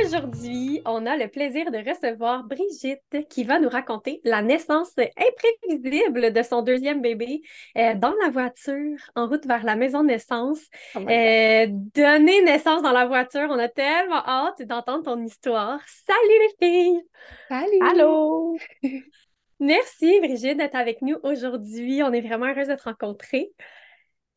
Aujourd'hui, on a le plaisir de recevoir Brigitte qui va nous raconter la naissance imprévisible de son deuxième bébé euh, dans la voiture en route vers la maison de naissance. Oh euh, donner naissance dans la voiture, on a tellement hâte d'entendre ton histoire. Salut les filles! Salut! Allô! Merci Brigitte d'être avec nous aujourd'hui. On est vraiment heureuse de te rencontrer.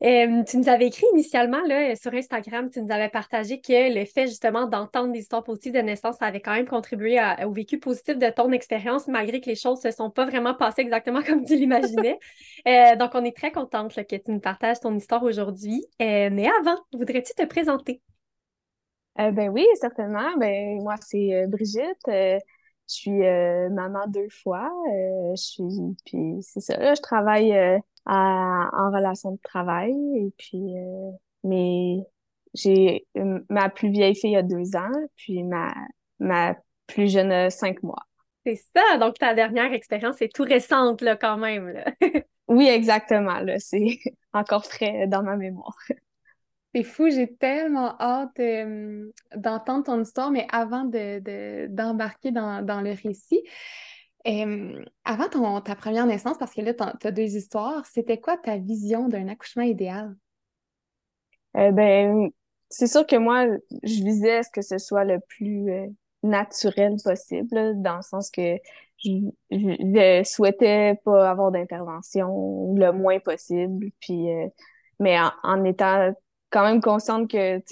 Euh, tu nous avais écrit initialement là, sur Instagram, tu nous avais partagé que le fait justement d'entendre des histoires positives de naissance, avait quand même contribué au vécu positif de ton expérience, malgré que les choses ne se sont pas vraiment passées exactement comme tu l'imaginais. Euh, donc, on est très contente que tu nous partages ton histoire aujourd'hui. Euh, mais avant, voudrais-tu te présenter? ben oui, certainement. Ben, moi, c'est Brigitte. Je suis maman deux fois. je suis, puis c'est ça, je travaille en relation de travail. Et puis, euh, mais j'ai ma plus vieille fille a deux ans, puis ma, ma plus jeune a cinq mois. C'est ça, donc ta dernière expérience est tout récente là, quand même. Là. oui, exactement. Là, c'est encore frais dans ma mémoire. C'est fou, j'ai tellement hâte d'entendre ton histoire, mais avant de, d'embarquer dans, dans, le récit, avant ton, ta première naissance, parce que là, tu as deux histoires, c'était quoi ta vision d'un accouchement idéal? Euh, ben, c'est sûr que moi, je visais à ce que ce soit le plus euh, naturel possible, dans le sens que je, je, souhaitais pas avoir d'intervention le moins possible, puis euh, mais en, étant quand même consciente que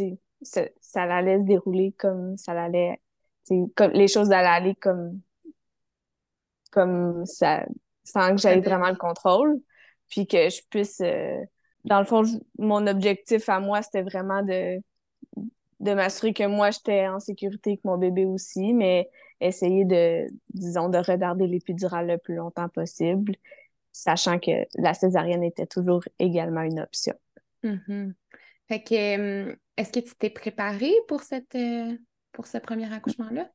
ça, ça allait se dérouler comme ça allait, comme les choses allaient aller comme comme ça, sans que j'aie vraiment le contrôle, puis que je puisse, euh, dans le fond, mon objectif à moi, c'était vraiment de, de m'assurer que moi, j'étais en sécurité, que mon bébé aussi, mais essayer de, disons, de regarder l'épidurale le plus longtemps possible, sachant que la césarienne était toujours également une option. Mm-hmm. Fait que, euh, est-ce que tu t'es préparée pour cette, euh, pour ce premier accouchement-là?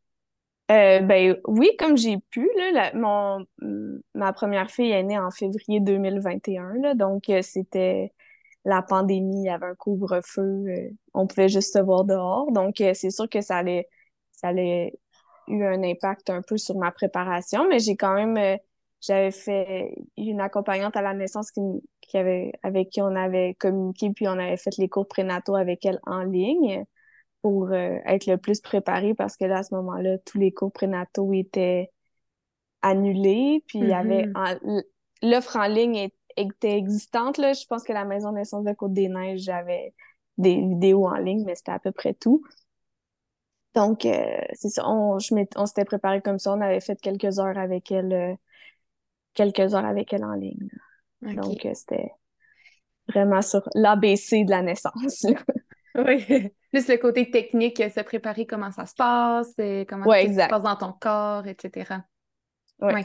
Euh, ben oui, comme j'ai pu, là, mon, ma première fille est née en février 2021, là, donc euh, c'était la pandémie, il y avait un couvre-feu, on pouvait juste se voir dehors, donc c'est sûr que ça allait, ça allait eu un impact un peu sur ma préparation, mais j'ai quand même, j'avais fait une accompagnante à la naissance qui, qui avait, avec qui on avait communiqué, puis on avait fait les cours prénataux avec elle en ligne pour euh, être le plus préparé parce que là, à ce moment-là, tous les cours prénataux étaient annulés. Puis il y avait mm-hmm. l'offre en ligne était existante. Là. Je pense que la maison de naissance de Côte-des-Neiges, j'avais des vidéos en ligne, mais c'était à peu près tout. Donc, euh, c'est ça, on, je on s'était préparé comme ça. On avait fait quelques heures avec elle, euh, quelques heures avec elle en ligne. Donc, c'était vraiment sur l'ABC de la naissance. Oui. Plus le côté technique, se préparer comment ça se passe, euh, comment ça se passe dans ton corps, etc. Oui.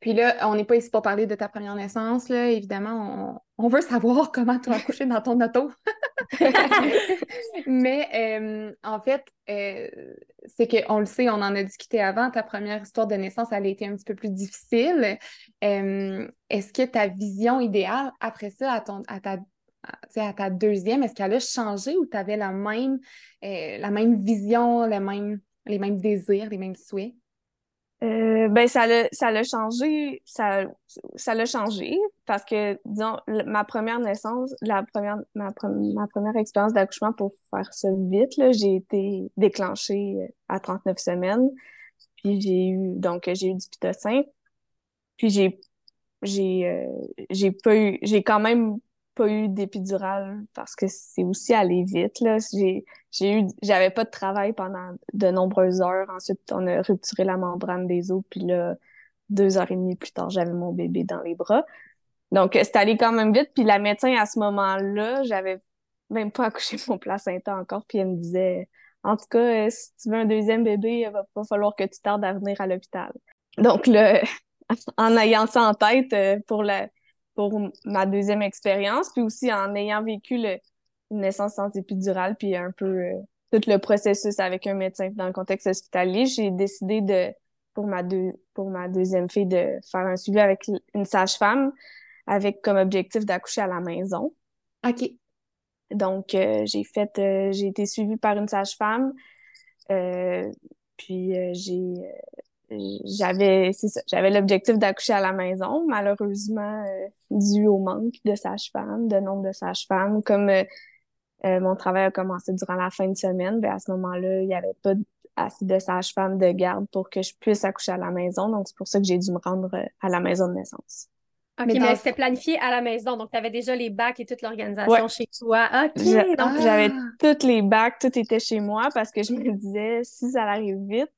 Puis là, on n'est pas ici pour parler de ta première naissance, là. Évidemment, on, veut savoir comment tu as accouché dans ton auto. Mais euh, en fait, euh, c'est qu'on le sait, on en a discuté avant, ta première histoire de naissance, elle a été un petit peu plus difficile. Est-ce que ta vision idéale après ça, à, ton, à ta à ta deuxième, est-ce qu'elle a changé ou tu avais la même, euh, la même vision, les mêmes désirs, les mêmes souhaits? Euh, ben ça l'a ça changé ça ça l'a changé parce que disons ma première naissance la première ma, première expérience d'accouchement pour faire ça vite là j'ai été déclenchée à 39 semaines. Puis j'ai eu donc j'ai eu du pitocin. Puis j'ai j'ai euh, j'ai pas eu j'ai quand même pas eu d'épidurale parce que c'est aussi allé vite. Là. J'ai, j'ai eu, j'avais pas de travail pendant de nombreuses heures. Ensuite, on a rupturé la membrane des os, puis là, deux heures et demie plus tard, j'avais mon bébé dans les bras. Donc, c'est allé quand même vite. Puis la médecin, à ce moment-là, j'avais même pas accouché mon placenta encore, puis elle me disait, en tout cas, euh, si tu veux un deuxième bébé, il va pas falloir que tu tardes à venir à l'hôpital. Donc, là, en ayant ça en tête, euh, pour la pour ma deuxième expérience, puis aussi en ayant vécu le, une naissance sans épidurale, puis un peu euh, tout le processus avec un médecin dans le contexte hospitalier, j'ai décidé de pour ma deux pour ma deuxième fille de faire un suivi avec une sage-femme avec comme objectif d'accoucher à la maison. OK. Donc euh, j'ai fait euh, j'ai été suivie par une sage-femme puis j'ai j'avais c'est ça j'avais l'objectif d'accoucher à la maison malheureusement dû au manque de sages-femmes de nombre de sages-femmes comme euh, mon travail a commencé durant la fin de semaine. Ben, à ce moment-là, il n'y avait pas assez de sage-femme de garde pour que je puisse accoucher à la maison. Donc, c'est pour ça que j'ai dû me rendre euh, à la maison de naissance. OK, mais, c'était planifié à la maison. Donc, tu avais déjà les bacs et toute l'organisation chez toi. OK, donc... J'avais ah! toutes les bacs, tout était chez moi parce que je me disais, si ça arrive vite,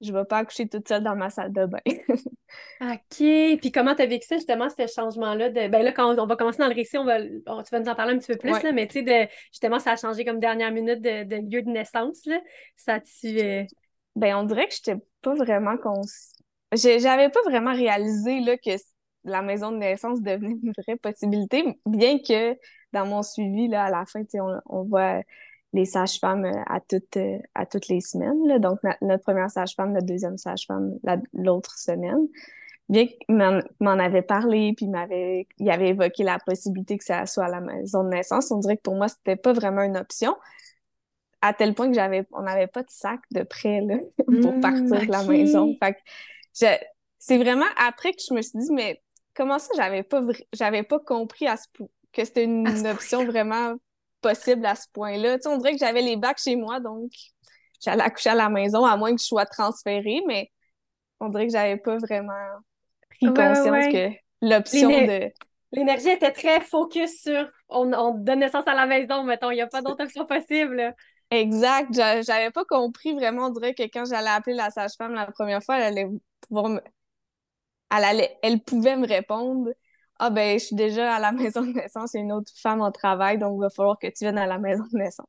je vais pas accoucher toute seule dans ma salle de bain. OK. Puis comment tu as vécu ça, justement, ce changement-là? De... Ben là, quand on va commencer dans le récit, on va... tu vas nous en parler un petit peu plus, là, mais tu sais, de... justement, ça a changé comme dernière minute de, de lieu de naissance. Là. Ça tu euh, Ben, on dirait que j'étais pas vraiment cons... J'avais pas vraiment réalisé là, que la maison de naissance devenait une vraie possibilité, bien que dans mon suivi, là, à la fin, on, on voit les sages-femmes euh, à toutes, euh, à toutes les semaines. Donc, notre première sage-femme, notre deuxième sage-femme l'autre semaine. Bien qu'il m'en avait parlé, puis m'avait, il avait évoqué la possibilité que ça soit à la maison de naissance, on dirait que pour moi, c'était pas vraiment une option. À tel point que j'avais, on n'avait pas de sac de prêt là, pour mmh, partir de la maison. Fait que c'est vraiment après que je me suis dit, mais comment ça, j'avais pas, j'avais pas compris à ce que c'était une, option vraiment possible à ce point-là. Tu sais, on dirait que j'avais les bacs chez moi, donc j'allais accoucher à la maison, à moins que je sois transférée, mais on dirait que j'avais pas vraiment pris conscience que l'option de... L'énergie était très focus sur on, on, donne naissance à la maison, mettons, il n'y a pas d'autre option possible. Exact. J'avais pas compris vraiment, on dirait que quand j'allais appeler la sage-femme la première fois, elle allait pouvoir me... Elle, allait... elle pouvait me répondre ah ben, je suis déjà à la maison de naissance, il y a une autre femme en travail, donc il va falloir que tu viennes à la maison de naissance.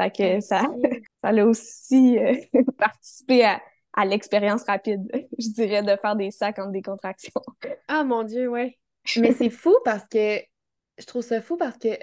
Fait que ça, ça a aussi euh, participé à, l'expérience rapide, je dirais, de faire des sacs entre des contractions. Ah mon Dieu, ouais. Mais c'est fou parce que je trouve ça fou parce que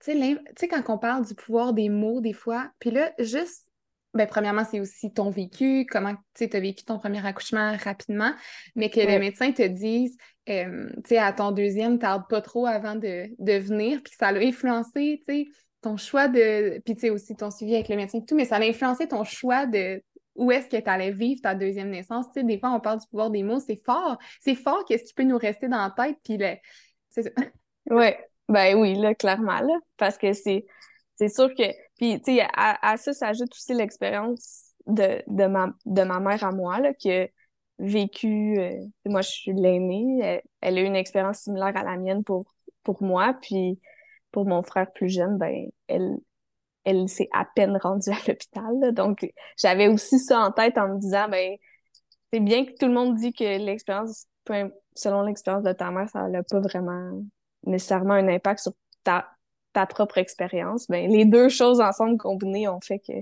tu sais, quand on parle du pouvoir des mots, des fois, puis là, juste ben, premièrement, c'est aussi ton vécu, comment tu as vécu ton premier accouchement rapidement, mais que le médecin te dise, euh, tu sais, à ton deuxième, tarde pas trop avant de, de venir, puis ça a influencé, tu sais, ton choix de. Puis, tu sais, aussi ton suivi avec le médecin et tout, mais ça a influencé ton choix de où est-ce que tu allais vivre ta deuxième naissance. Tu sais, des fois, on parle du pouvoir des mots, c'est fort. C'est fort qu'est-ce qui peut nous rester dans la tête, puis le... c'est ça. Oui, ben oui, là, clairement, là, parce que c'est c'est sûr que. Puis, tu sais, à, ça s'ajoute aussi l'expérience de, de, ma, de ma mère à moi, là, qui a vécu. Euh, moi, je suis l'aînée. Elle, a eu une expérience similaire à la mienne pour, pour moi. Puis, pour mon frère plus jeune, ben, elle, elle s'est à peine rendue à l'hôpital. Donc, j'avais aussi ça en tête en me disant, ben, c'est bien que tout le monde dit que l'expérience, selon l'expérience de ta mère, ça n'a pas vraiment nécessairement un impact sur ta, ta propre expérience, ben, les deux choses ensemble combinées ont fait que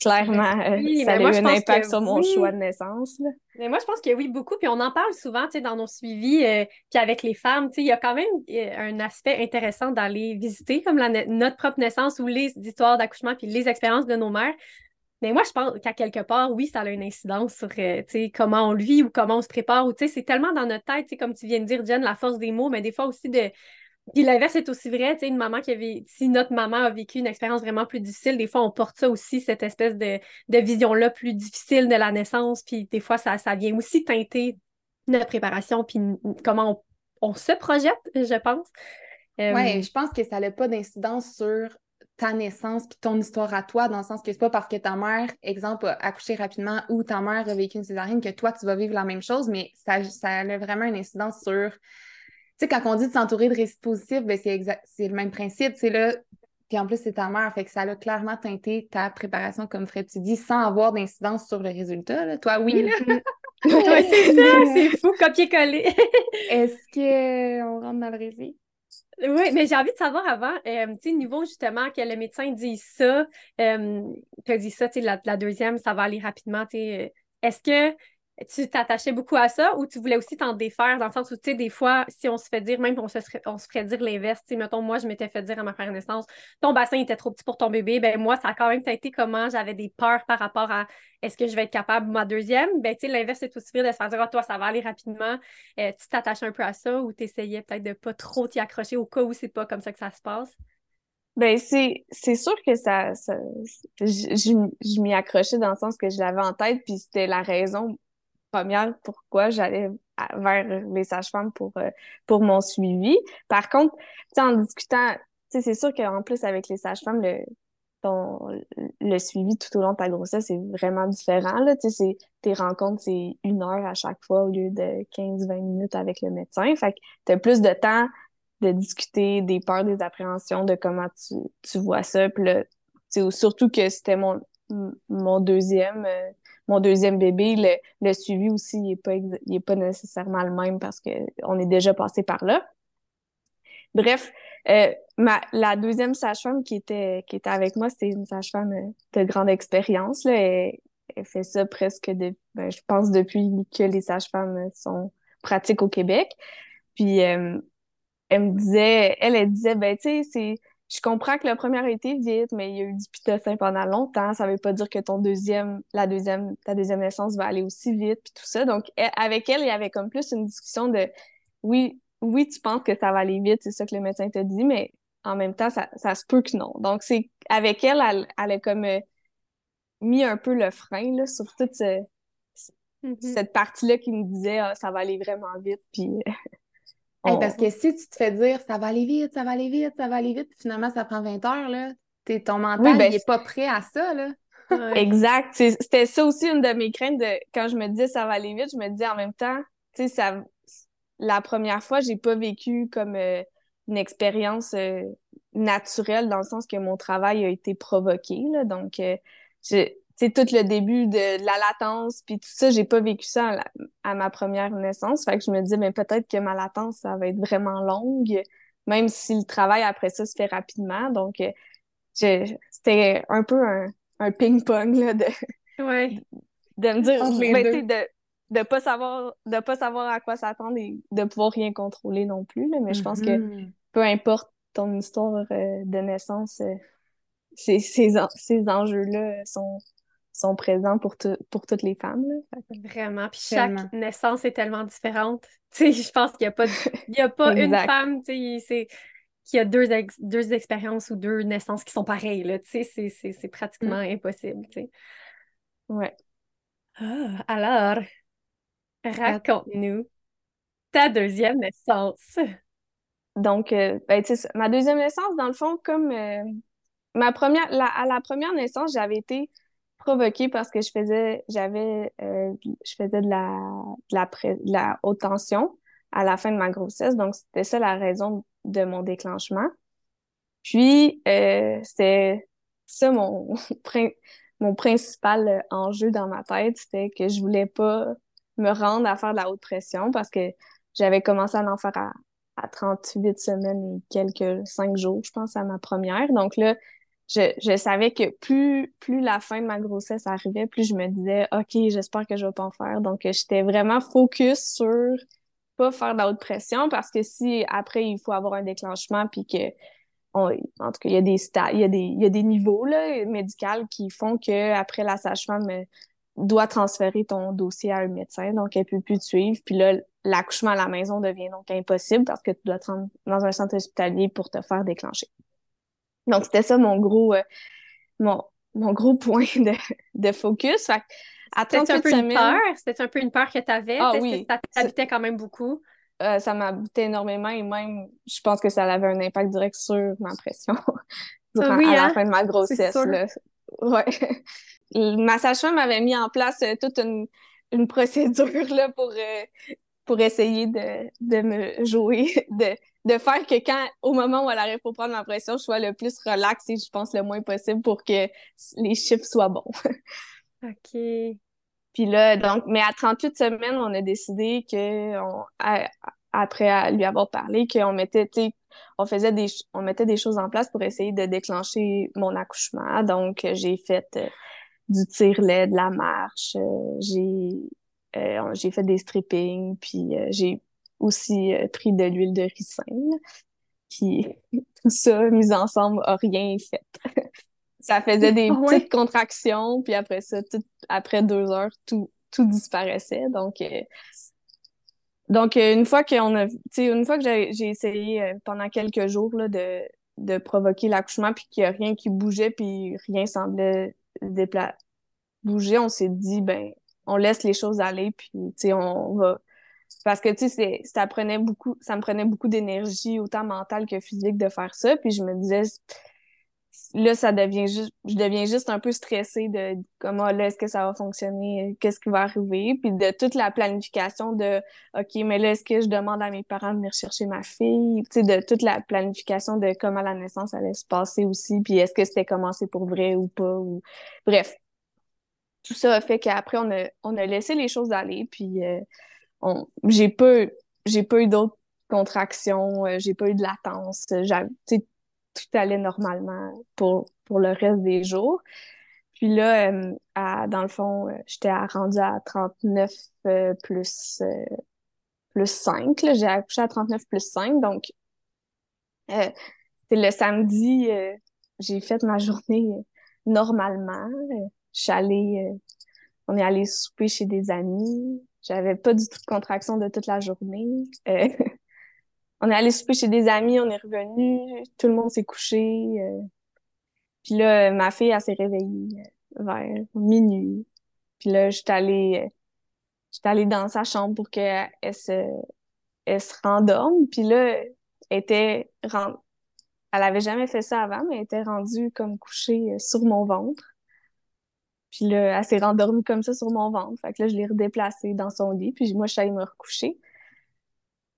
clairement, euh, ça a eu un impact sur mon choix de naissance. Mais moi, je pense que oui, beaucoup. Puis on en parle souvent dans nos suivis, euh, puis avec les femmes. Il y a quand même euh, un aspect intéressant d'aller visiter comme la, notre propre naissance ou les histoires d'accouchement puis les expériences de nos mères. Mais moi, je pense qu'à quelque part, oui, ça a une incidence sur comment on le vit ou comment on se prépare. Ou c'est tellement dans notre tête, comme tu viens de dire, Jen, la force des mots, mais des fois aussi de, puis l'inverse est aussi vrai, tu sais, une maman qui avait, si notre maman a vécu une expérience vraiment plus difficile, des fois on porte ça aussi, cette espèce de, vision-là plus difficile de la naissance, puis des fois ça, ça vient aussi teinter notre préparation, puis comment on, se projette, je pense. Euh, oui, je pense que ça n'a pas d'incidence sur ta naissance puis ton histoire à toi, dans le sens que c'est pas parce que ta mère, exemple, a accouché rapidement ou ta mère a vécu une césarienne que toi, tu vas vivre la même chose, mais ça, ça a vraiment une incidence sur sais, quand on dit de s'entourer de récits positifs, ben c'est, c'est le même principe. C'est là, puis en plus, c'est ta mère, fait que ça a clairement teinté ta préparation, comme Fred, tu dis, sans avoir d'incidence sur le résultat. Toi, oui, là. Mm-hmm. C'est ça, c'est fou, copier-coller. Est-ce qu'on rentre dans le récit? Oui, mais j'ai envie de savoir avant, euh, tu sais, niveau justement que le médecin dit ça, euh, tu as dit ça, tu sais, la, deuxième, ça va aller rapidement, tu sais, euh, est-ce que tu t'attachais beaucoup à ça ou tu voulais aussi t'en défaire dans le sens où, tu sais, des fois, si on se fait dire, même on se, on se ferait dire l'inverse, tu sais, mettons, moi, je m'étais fait dire à ma première naissance, ton bassin était trop petit pour ton bébé, ben moi, ça a quand même été comment j'avais des peurs par rapport à est-ce que je vais être capable, ma deuxième, ben tu sais, l'inverse, c'est aussi vrai de se faire dire, oh, toi, ça va aller rapidement, euh, tu t'attaches un peu à ça ou tu essayais peut-être de pas trop t'y accrocher au cas où c'est pas comme ça que ça se passe? Ben, c'est, c'est sûr que ça, ça je, je m'y accrochais dans le sens que je l'avais en tête, puis c'était la raison première pourquoi j'allais vers les sages-femmes pour, euh, pour mon suivi. Par contre, en discutant, c'est sûr qu'en plus, avec les sages-femmes, le, ton, le suivi tout au long de ta grossesse c'est vraiment différent. Là. Tes rencontres, c'est une heure à chaque fois au lieu de 15-20 minutes avec le médecin. Fait que tu as plus de temps de discuter des peurs, des appréhensions, de comment tu, tu vois ça. Puis là, surtout que c'était mon, mon deuxième euh, mon deuxième bébé, le, le suivi aussi, il n'est pas, il pas nécessairement le même parce qu'on est déjà passé par là. Bref, euh, ma, la deuxième sage-femme qui était, qui était avec moi, c'était une sage-femme euh, de grande expérience. Là. Elle, fait ça presque, de, ben, je pense, depuis que les sages-femmes sont pratiques au Québec. Puis, euh, elle me disait, elle, elle disait, ben, tu sais, c'est je comprends que le premier a été vite, mais il y a eu du pitocin pendant longtemps. Ça veut pas dire que ton deuxième, la deuxième, ta deuxième naissance va aller aussi vite, puis tout ça. Donc, avec elle, il y avait comme plus une discussion de oui, oui, tu penses que ça va aller vite, c'est ça que le médecin te dit, mais en même temps, ça, ça se peut que non. Donc, c'est avec elle, elle, elle, a comme euh, mis un peu le frein là, sur toute mm-hmm. cette partie-là qui me disait ah, ça va aller vraiment vite, puis parce que si tu te fais dire ça va aller vite, ça va aller vite, ça va aller vite, puis finalement ça prend 20 heures, là, es, ton mental ben, il est pas prêt à ça. Là. Exact. C'était ça aussi une de mes craintes de quand je me disais ça va aller vite, je me disais en même temps, tu sais, ça la première fois, j'ai pas vécu comme euh, une expérience euh, naturelle dans le sens que mon travail a été provoqué. Là, donc, euh, c'est tout le début de, la latence, puis tout ça, j'ai pas vécu ça à, ma première naissance. Fait que je me dis, mais peut-être que ma latence, ça va être vraiment longue, même si le travail après ça se fait rapidement. Donc, euh, c'était un peu un, ping-pong, là, de, de me dire, ben, de, de pas savoir de pas savoir à quoi s'attendre et de pouvoir rien contrôler non plus. mais je pense que mm-hmm. peu importe ton histoire euh, de naissance, euh, ces, ces, ces enjeux-là sont, sont présents pour, pour toutes les femmes. Vraiment. Puis chaque naissance est tellement différente. je pense qu'il n'y a pas, y a pas une femme qui a deux, deux expériences ou deux naissances qui sont pareilles. C'est pratiquement mm. impossible. Ouais. Ah, alors, raconte-nous ta deuxième naissance. Donc, euh, ben, ma deuxième naissance, dans le fond, comme euh, ma première, à la première naissance, j'avais été provoqué parce que je faisais, j'avais, euh, je faisais de la, de la, la haute tension à la fin de ma grossesse. Donc, c'était ça la raison de mon déclenchement. Puis, euh, c'était ça mon, mon principal enjeu dans ma tête, c'était que je voulais pas me rendre à faire de la haute pression parce que j'avais commencé à en faire à, à 38 semaines et quelques cinq jours, je pense, à ma première. Donc là, je, je savais que plus, plus la fin de ma grossesse arrivait, plus je me disais, OK, j'espère que je vais pas en faire. Donc, j'étais vraiment focus sur pas faire de la pression parce que si après, il faut avoir un déclenchement puis que en tout cas, il y a des il y a des, il y a des niveaux là, médicaux qui font que après la sage-femme euh, doit transférer ton dossier à un médecin, donc elle peut plus te suivre. Puis là, l'accouchement à la maison devient donc impossible parce que tu dois te rendre dans un centre hospitalier pour te faire déclencher. Donc, c'était ça mon gros, euh, mon, mon gros point de, de focus. Fait à un peu une peur? C'était un peu une peur que tu avais? Ah, oui. ça t'habitait quand même beaucoup? Euh, ça m'habitait énormément et même, je pense que ça avait un impact direct sur ma pression durant, à la hein? fin de ma grossesse. Là. Ouais. ma sage-femme m'avait mis en place euh, toute une, une procédure là, pour, pour essayer de, de me jouer, de, de faire que quand, au moment où elle arrive pour prendre ma pression, je sois le plus relax et je pense le moins possible pour que les chiffres soient bons. OK. Puis là, donc, mais à 38 semaines, on a décidé que, après lui avoir parlé, qu'on mettait, tu on faisait des, on mettait des choses en place pour essayer de déclencher mon accouchement. Donc, j'ai fait euh, du tire-lait, de la marche, euh, j'ai j'ai fait des strippings, puis j'ai aussi pris de l'huile de ricin. Puis tout ça, mis ensemble, a rien fait. ça faisait des petites contractions, puis après ça, tout, après deux heures, tout, tout disparaissait. Donc, euh, donc euh, une fois qu'on a, une fois que j'ai essayé euh, pendant quelques jours là, de, de provoquer l'accouchement, puis qu'il n'y a rien qui bougeait, puis rien semblait bouger, on s'est dit, ben, on laisse les choses aller, puis on va parce que, tu sais, ça prenait beaucoup, ça me prenait beaucoup d'énergie, autant mentale que physique, de faire ça. Puis je me disais, là, ça devient juste, je deviens juste un peu stressée de comment, là, est-ce que ça va fonctionner, qu'est-ce qui va arriver, puis de toute la planification de, OK, mais là, est-ce que je demande à mes parents de venir chercher ma fille, tu sais, de toute la planification de comment la naissance allait se passer aussi, puis est-ce que c'était commencé pour vrai ou pas, ou, bref. Tout ça a fait qu'après, on a, on a laissé les choses aller, puis euh, j'ai pas j'ai pas eu d'autres contractions, euh, j'ai pas eu de latence, tout allait normalement pour, pour le reste des jours. Puis là, euh, dans le fond, euh, j'étais rendue à 39 plus, plus 5. J'ai accouché à 39 plus 5. Donc, c'est le samedi, j'ai fait ma journée normalement. Je suis allée, on est allé souper chez des amis. J'avais pas du tout de contraction de toute la journée. Euh, on est allé souper chez des amis, on est revenu, tout le monde s'est couché. Euh. Puis là, ma fille, elle s'est réveillée euh, vers minuit. Puis là, j'étais allée, j'étais allée dans sa chambre pour qu'elle se, elle se rendorme. Puis là, elle était elle avait jamais fait ça avant, mais elle était rendue comme couchée sur mon ventre. Puis là, elle s'est rendormie comme ça sur mon ventre. Fait que là, je l'ai redéplacée dans son lit. Puis moi, je suis allée me recoucher.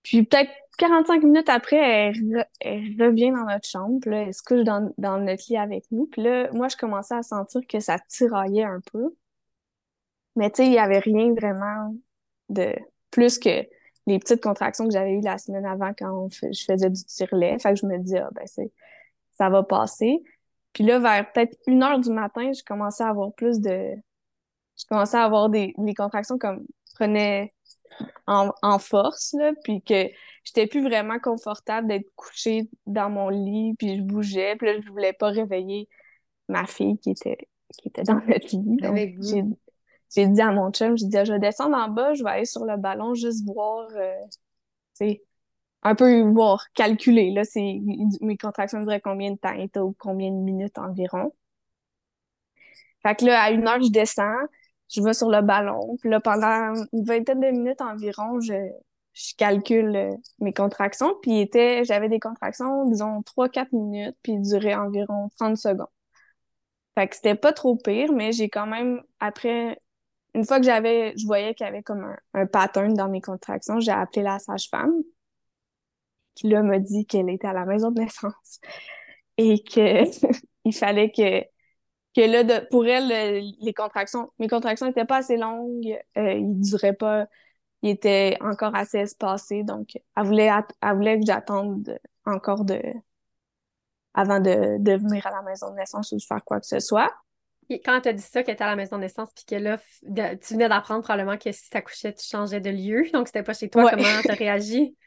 Puis peut-être 45 minutes après, elle, revient dans notre chambre. Puis là, elle se couche dans, dans, notre lit avec nous. Puis là, moi, je commençais à sentir que ça tiraillait un peu. Mais tu sais, il n'y avait rien vraiment de plus que les petites contractions que j'avais eues la semaine avant quand je faisais du tire-lait. Fait que je me dis, ah, ben, ça va passer. Puis là, vers peut-être une heure du matin, je commençais à avoir plus de... Je commençais à avoir des, des contractions comme prenaient en, en force, là, puis que j'étais plus vraiment confortable d'être couchée dans mon lit, puis je bougeais, puis là, je voulais pas réveiller ma fille qui était, qui était dans notre lit. Donc, j'ai dit à mon chum, j'ai dit, ah, je vais descendre en bas, je vais aller sur le ballon, juste voir, euh, tu sais, un peu voir, calculer, là, c'est, mes contractions duraient combien de temps ou combien de minutes environ. Fait que là, à une heure, je descends, je vais sur le ballon, puis là, pendant une vingtaine de minutes environ, je, je calcule euh, mes contractions, puis était, j'avais des contractions, disons, 3-4 minutes, puis duraient environ 30 secondes. Fait que c'était pas trop pire, mais j'ai quand même, après, une fois que j'avais, je voyais qu'il y avait comme un, un pattern dans mes contractions, j'ai appelé la sage-femme qui là m'a dit qu'elle était à la maison de naissance et que il fallait que que là de, pour elle les contractions mes contractions n'étaient pas assez longues euh, ils duraient pas ils étaient encore assez espacés donc elle voulait elle voulait que j'attende encore de avant de, de venir à la maison de naissance ou de faire quoi que ce soit quand tu as dit ça, qu'elle était à la maison de naissance, puis que là, tu venais d'apprendre probablement que si tu accouchais, tu changeais de lieu, donc c'était pas chez toi, comment tu as réagi?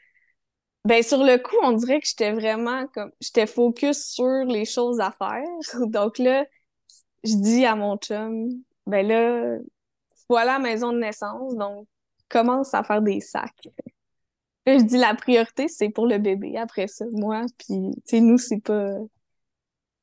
Ben, sur le coup, on dirait que j'étais vraiment comme, j'étais focus sur les choses à faire. Donc là, je dis à mon chum, ben là, voilà la maison de naissance, donc commence à faire des sacs. Là, je dis la priorité, c'est pour le bébé. Après ça, moi, puis, tu sais, nous, c'est pas.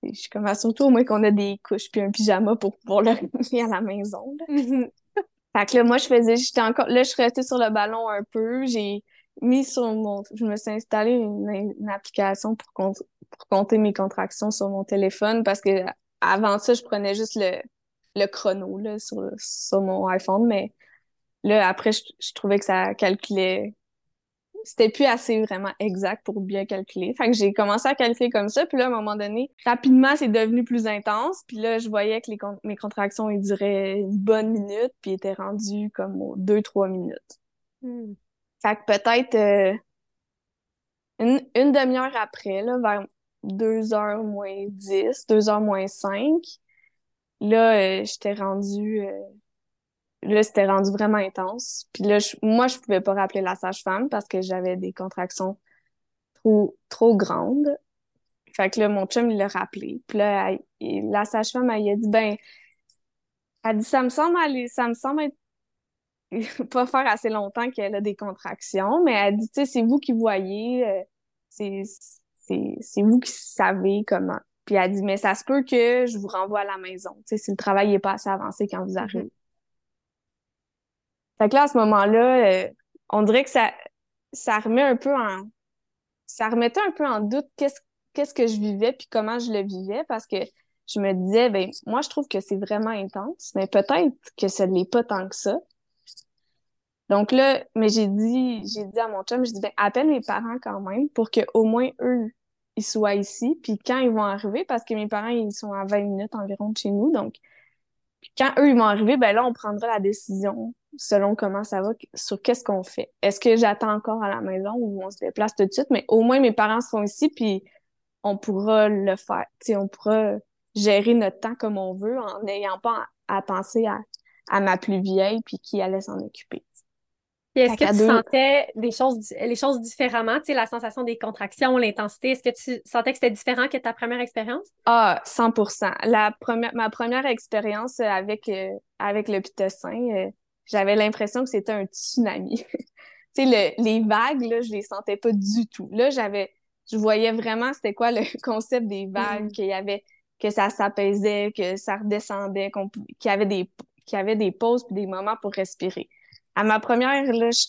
Je suis comme, surtout au moins qu'on a des couches puis un pyjama pour pouvoir le ramener à la maison. Mm-hmm. Fait que là, moi, je faisais, j'étais encore, là, je suis restée sur le ballon un peu. J'ai, mis sur mon. Je me suis installé une, application pour, pour compter mes contractions sur mon téléphone parce que avant ça, je prenais juste le, le chrono là, sur, sur mon iPhone, mais là, après, je, je trouvais que ça calculait. C'était plus assez vraiment exact pour bien calculer. Fait que j'ai commencé à calculer comme ça, puis là, à un moment donné, rapidement, c'est devenu plus intense, puis là, je voyais que les, mes contractions, ils duraient une bonne minute, puis étaient rendues comme aux deux, trois minutes. Hmm. Fait que peut-être euh, une, une demi-heure après, là, vers 2h moins 10, 2h moins 5, là, euh, j'étais rendue. Euh, là, c'était rendu vraiment intense. Puis là, moi, je pouvais pas rappeler la sage-femme parce que j'avais des contractions trop, trop grandes. Fait que là, mon chum, il l'a rappelé. Puis là, la sage-femme, elle, a dit, ben, elle dit, ça me semble aller, ça me semble être pas faire assez longtemps qu'elle a des contractions, mais elle dit, tu sais, c'est vous qui voyez, euh, c'est vous qui savez comment. Puis elle dit, mais ça se peut que je vous renvoie à la maison, tu sais, si le travail n'est pas assez avancé quand vous arrivez. Fait que là, à ce moment-là, euh, on dirait que ça, ça remet un peu en... Ça remettait un peu en doute qu'est-ce qu'est-ce que je vivais puis comment je le vivais parce que je me disais, ben moi, je trouve que c'est vraiment intense, mais peut-être que ce n'est pas tant que ça. Donc là, mais j'ai dit, j'ai dit à mon chum, je dis, ben, appelle mes parents quand même pour qu'au moins eux, ils soient ici. Puis quand ils vont arriver, parce que mes parents, ils sont à 20 minutes environ de chez nous. Donc, quand eux, ils vont arriver, ben là, on prendra la décision selon comment ça va, sur qu'est-ce qu'on fait. Est-ce que j'attends encore à la maison ou on se déplace tout de suite? Mais au moins, mes parents sont ici, puis on pourra le faire. sais, on pourra gérer notre temps comme on veut en n'ayant pas à, penser à, à, ma plus vieille puis qui allait s'en occuper est-ce que tu sentais des choses, les choses différemment, tu sais, la sensation des contractions, l'intensité, est-ce que tu sentais que c'était différent que ta première expérience? Ah, 100% la première, Ma première expérience avec, euh, avec le pitocin, euh, j'avais l'impression que c'était un tsunami. tu sais, les vagues, là, je les sentais pas du tout. Là, j'avais, je voyais vraiment c'était quoi le concept des vagues, mm-hmm. qu'il y avait, que ça s'apaisait, que ça redescendait, qu'il y avait des, qu'il y avait des pauses puis des moments pour respirer à ma première, là, je,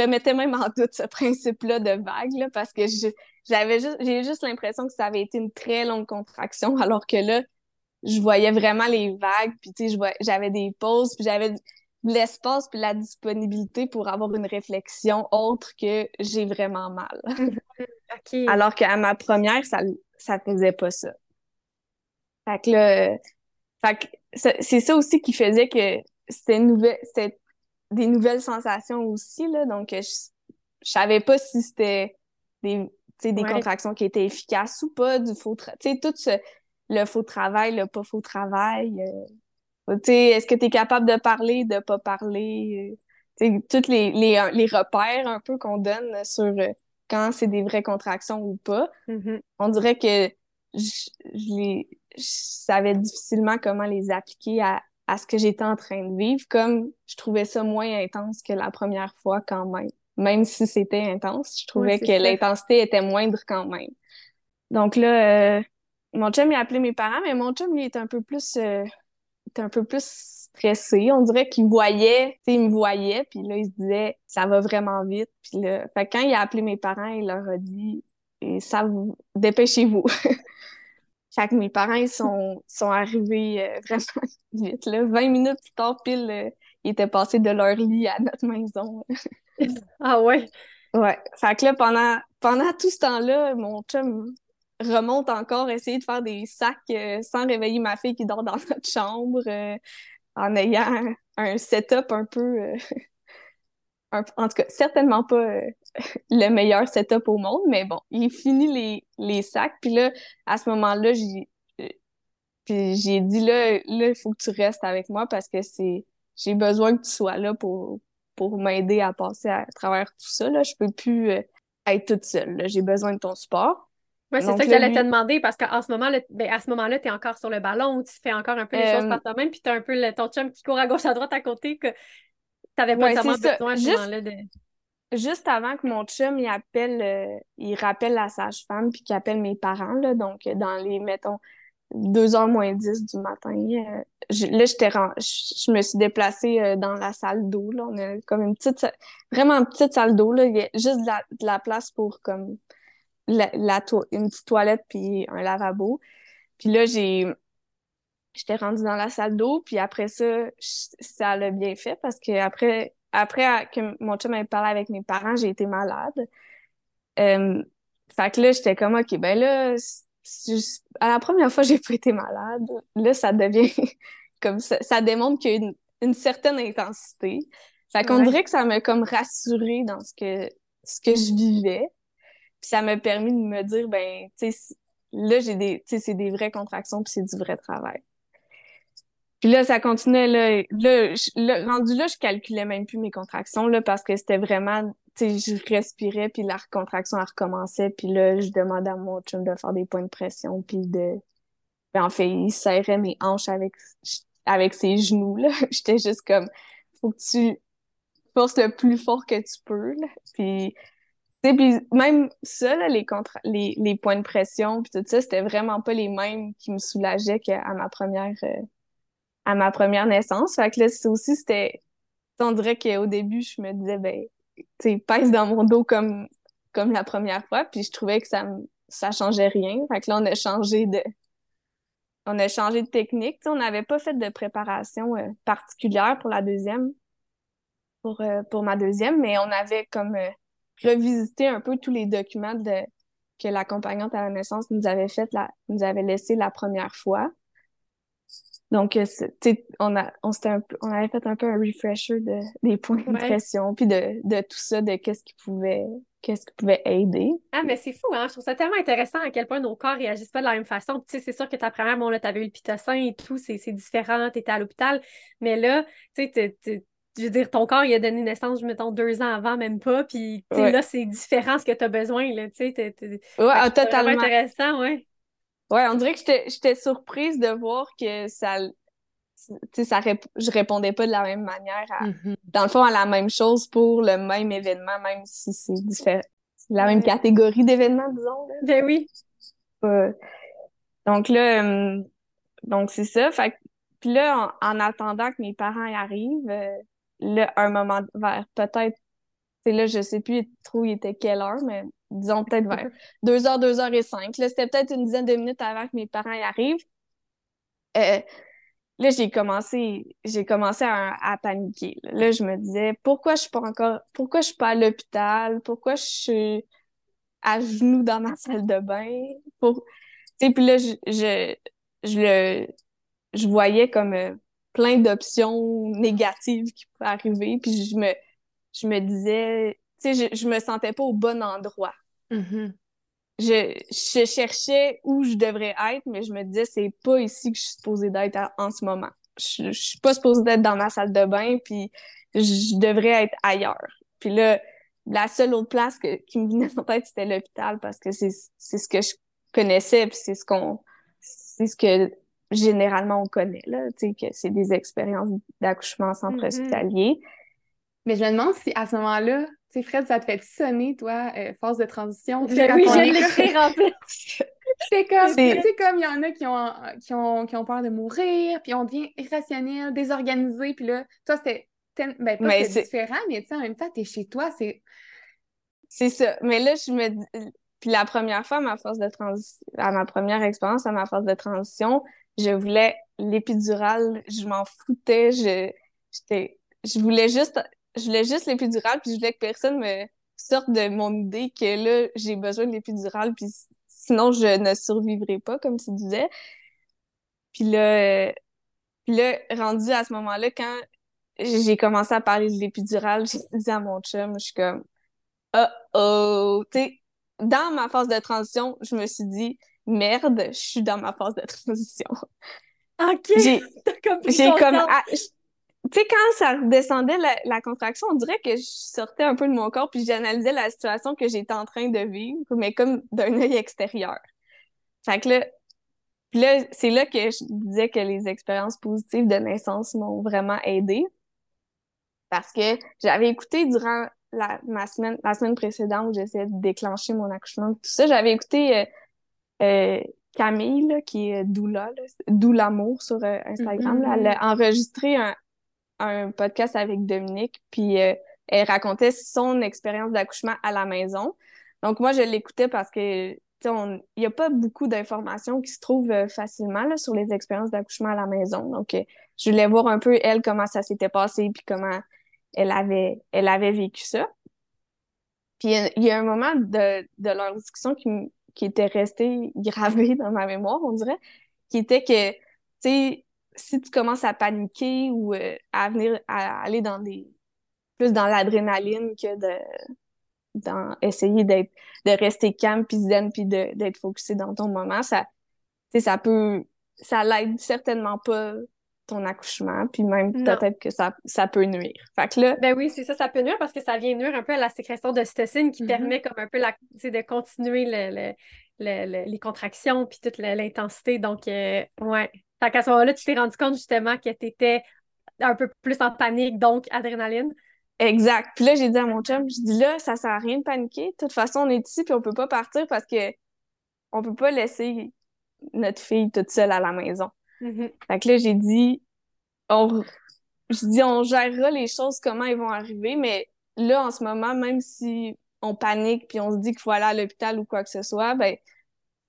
remettais même en doute ce principe-là de vague, là, parce que j'avais juste, j'ai juste l'impression que ça avait été une très longue contraction, alors que là, je voyais vraiment les vagues, puis tu sais, j'avais des pauses, puis j'avais l'espace puis la disponibilité pour avoir une réflexion autre que j'ai vraiment mal. Alors qu'à ma première, ça, ça faisait pas ça. Fait que là, c'est ça aussi qui faisait que c'était des nouvelles sensations aussi, là. Donc, je, je savais pas si c'était des, des contractions qui étaient efficaces ou pas, du faux travail. Tu sais, tout ce, le faux travail, le pas faux travail. Euh, tu sais, est-ce que tu es capable de parler, de pas parler? Euh, tu sais, tous les, les, les, repères un peu qu'on donne sur euh, quand c'est des vraies contractions ou pas. Mm-hmm. On dirait que je, je, je savais difficilement comment les appliquer à, à ce que j'étais en train de vivre, comme je trouvais ça moins intense que la première fois quand même. Même si c'était intense, je trouvais que l'intensité était moindre quand même. Donc là, euh, mon chum, il a appelé mes parents, mais mon chum, lui, était un peu plus, euh, était un peu plus stressé. On dirait qu'il voyait, tu sais, il me voyait, puis là, il se disait, ça va vraiment vite. Puis là, fait quand il a appelé mes parents, il leur a dit, ça, dépêchez-vous. Fait que mes parents, ils sont, sont arrivés euh, vraiment vite. Là. 20 minutes plus tard, pile, euh, ils étaient passés de leur lit à notre maison. ah ouais? Ouais. Fait que là, pendant, pendant tout ce temps-là, mon chum remonte encore essayer de faire des sacs euh, sans réveiller ma fille qui dort dans notre chambre, en ayant un setup un peu en tout cas, certainement pas le meilleur setup au monde, mais bon, il finit les, les sacs. Puis là, à ce moment-là, j'ai euh, j'ai dit là, là, il faut que tu restes avec moi parce que c'est j'ai besoin que tu sois là pour, pour m'aider à passer à travers tout ça. Là. Je peux plus euh, être toute seule. J'ai besoin de ton support. Oui, c'est ça que j'allais te demander parce qu'en ce moment-là, ben, à ce moment-là, tu es encore sur le ballon, tu fais encore un peu les choses par toi-même, puis tu as un peu le, ton chum qui court à gauche à droite à côté que T'avais pas vraiment besoin Juste... là de. Juste avant que mon chum il appelle, euh, il rappelle la sage-femme puis qu'il appelle mes parents, là, donc dans les, mettons, 2h moins 10 du matin, euh, je, là, j'étais je, me suis déplacée euh, dans la salle d'eau. Là. On a comme une petite, vraiment petite salle d'eau. Là. Il y a juste de la, de la place pour comme la, la une petite toilette puis un lavabo. Puis là, j'ai j'étais rendue dans la salle d'eau, puis après ça, ça l'a bien fait parce que après, après que mon chum ait parlé avec mes parents, j'ai été malade. Euh, fait que là, j'étais comme, OK, ben là, à la première fois, j'ai pas été malade. Là, ça devient comme ça, ça démontre qu'il y a une, une certaine intensité. Fait qu'on dirait que ça m'a comme rassurée dans ce que, ce que je vivais. Puis ça m'a permis de me dire, ben, tu sais, là, j'ai des, tu sais, c'est des vraies contractions puis c'est du vrai travail. Puis là, ça continuait, là, là, rendu là, je calculais même plus mes contractions, là, parce que c'était vraiment, tu sais, je respirais, puis la contraction, elle recommençait, puis là, je demandais à mon chum de faire des points de pression, puis de... Ben, en fait, il serrait mes hanches avec, avec ses genoux, là. J'étais juste comme, faut que tu forces le plus fort que tu peux, là. Puis, puis même ça, là, les, les, les points de pression, puis tout ça, c'était vraiment pas les mêmes qui me soulageaient qu'à ma première... Euh, à ma première naissance. Fait que là, c'est aussi, c'était. On dirait qu'au début, je me disais, ben, tu sais, pèse dans mon dos comme, comme la première fois, puis je trouvais que ça, ça changeait rien. Fait que là, on a changé de. On a changé de technique. on n'avait pas fait de préparation euh, particulière pour la deuxième, pour, euh, pour ma deuxième, mais on avait comme euh, revisité un peu tous les documents de, que l'accompagnante à la naissance nous avait fait, la, nous avait laissé la première fois. Donc, euh, on, a, on, un on avait fait un peu un refresher de, des points de pression, puis de, de, tout ça, de qu'est-ce qui pouvait qu'est-ce qui pouvait aider. Ah, mais c'est fou, hein? Je trouve ça tellement intéressant à quel point nos corps réagissent pas de la même façon. Tu sais, c'est sûr que ta première, bon, là, t'avais eu le pitocin et tout, c'est différent, t'étais à l'hôpital, mais là, tu sais, je veux dire, ton corps, il a donné naissance, mettons, deux ans avant, même pas, puis là, c'est différent ce que tu as besoin, là, tu sais. Ouais, totalement. intéressant, ouais. Ouais, on dirait que j'étais surprise de voir que ça, tu ça je répondais pas de la même manière, mm-hmm. dans le fond, à la même chose pour le même événement, même si c'est différent. C'est la même catégorie d'événements, disons. Ben oui. donc là, hum, donc c'est ça. Fait puis là, en, attendant que mes parents y arrivent, euh, là, un moment vers peut-être, c'est là, je sais plus trop il était quelle heure, mais disons peut-être vers 2 heures, 2 heures et 5. Là, c'était peut-être une dizaine de minutes avant que mes parents y arrivent. Euh, là, j'ai commencé, j'ai commencé à, paniquer. Là. je me disais, pourquoi je suis pas encore, pourquoi je suis pas à l'hôpital? Pourquoi je suis à genoux dans ma salle de bain? Pour... puis là, je, je, je, le, je voyais comme euh, plein d'options négatives qui pouvaient arriver. Puis je me, je me disais, tu sais, je, je me sentais pas au bon endroit. Mm-hmm. Je, cherchais où je devrais être, mais je me disais, c'est pas ici que je suis supposée d'être en ce moment. Je, je suis pas supposée d'être dans ma salle de bain, puis je devrais être ailleurs. Puis là, la seule autre place qui me venait en tête, c'était l'hôpital, parce que c'est ce que je connaissais, puis c'est ce qu'on c'est ce que généralement on connaît, là, tu sais, que c'est des expériences d'accouchement en centre mm-hmm. hospitalier. Mais je me demande si à ce moment-là, sais, Fred, ça te fait sonner, toi, euh, force de transition? Ben oui, je l'écrire en fait. c'est comme, tu sais, comme il y en a qui ont, qui, ont, qui ont peur de mourir, puis on devient irrationnel, désorganisé, puis là, toi, c'était, ben pas différent, mais tu sais, en même temps, t'es chez toi, c'est... C'est ça. Mais là, je me dis... Puis la première fois, à ma force de transition, à ma première expérience, à ma force de transition, je voulais l'épidurale, je m'en foutais, je, j'étais, je voulais juste je voulais juste l'épidurale, puis je voulais que personne me sorte de mon idée que là, j'ai besoin de l'épidurale, puis sinon, je ne survivrai pas, comme tu disais. Puis là, euh, puis là, rendu à ce moment-là, quand j'ai commencé à parler de l'épidurale, j'ai dit à mon chum, je suis comme, oh oh, tu sais, dans ma phase de transition, je me suis dit, merde, je suis dans ma phase de transition. OK. J'ai comme, tu sais, quand ça redescendait la, contraction, on dirait que je sortais un peu de mon corps puis j'analysais la situation que j'étais en train de vivre, mais comme d'un œil extérieur. Fait que là, là c'est là que je disais que les expériences positives de naissance m'ont vraiment aidé. Parce que j'avais écouté durant la, ma semaine, la semaine précédente où j'essayais de déclencher mon accouchement, tout ça, j'avais écouté euh, euh, Camille, qui est Doula, Doulamour sur euh, Instagram. Mm-hmm. elle a enregistré un, un podcast avec Dominique, puis euh, elle racontait son expérience d'accouchement à la maison. Donc moi, je l'écoutais parce que il n'y a pas beaucoup d'informations qui se trouvent euh, facilement là, sur les expériences d'accouchement à la maison. Donc, euh, je voulais voir un peu, elle, comment ça s'était passé, puis comment elle avait, elle avait vécu ça. Puis, il y, a un moment de, de leur discussion qui, qui était resté gravé dans ma mémoire, on dirait, qui était que, tu sais, si tu commences à paniquer ou euh, à venir à aller dans des plus dans l'adrénaline que de dans essayer d'être de rester calme puis zen puis d'être focusé dans ton moment ça ça peut ça l'aide certainement pas ton accouchement, puis même peut-être que ça, ça peut nuire. Fait que là... Ben oui, c'est ça, ça peut nuire parce que ça vient nuire un peu à la sécrétion d'ocytocine qui mm-hmm. permet comme un peu la, de continuer le, les contractions puis toute l'intensité. Donc, euh, ouais. Fait qu'à ce moment-là, tu t'es rendu compte justement que tu étais un peu plus en panique, donc adrénaline. Exact. Puis là, j'ai dit à mon chum, je dis là, ça sert à rien de paniquer. De toute façon, on est ici, puis on peut pas partir parce que on peut pas laisser notre fille toute seule à la maison. Mm-hmm. Fait que là, j'ai dit, on, je dis, on gérera les choses, comment elles vont arriver, mais là, en ce moment, même si on panique puis on se dit qu'il faut aller à l'hôpital ou quoi que ce soit, ben,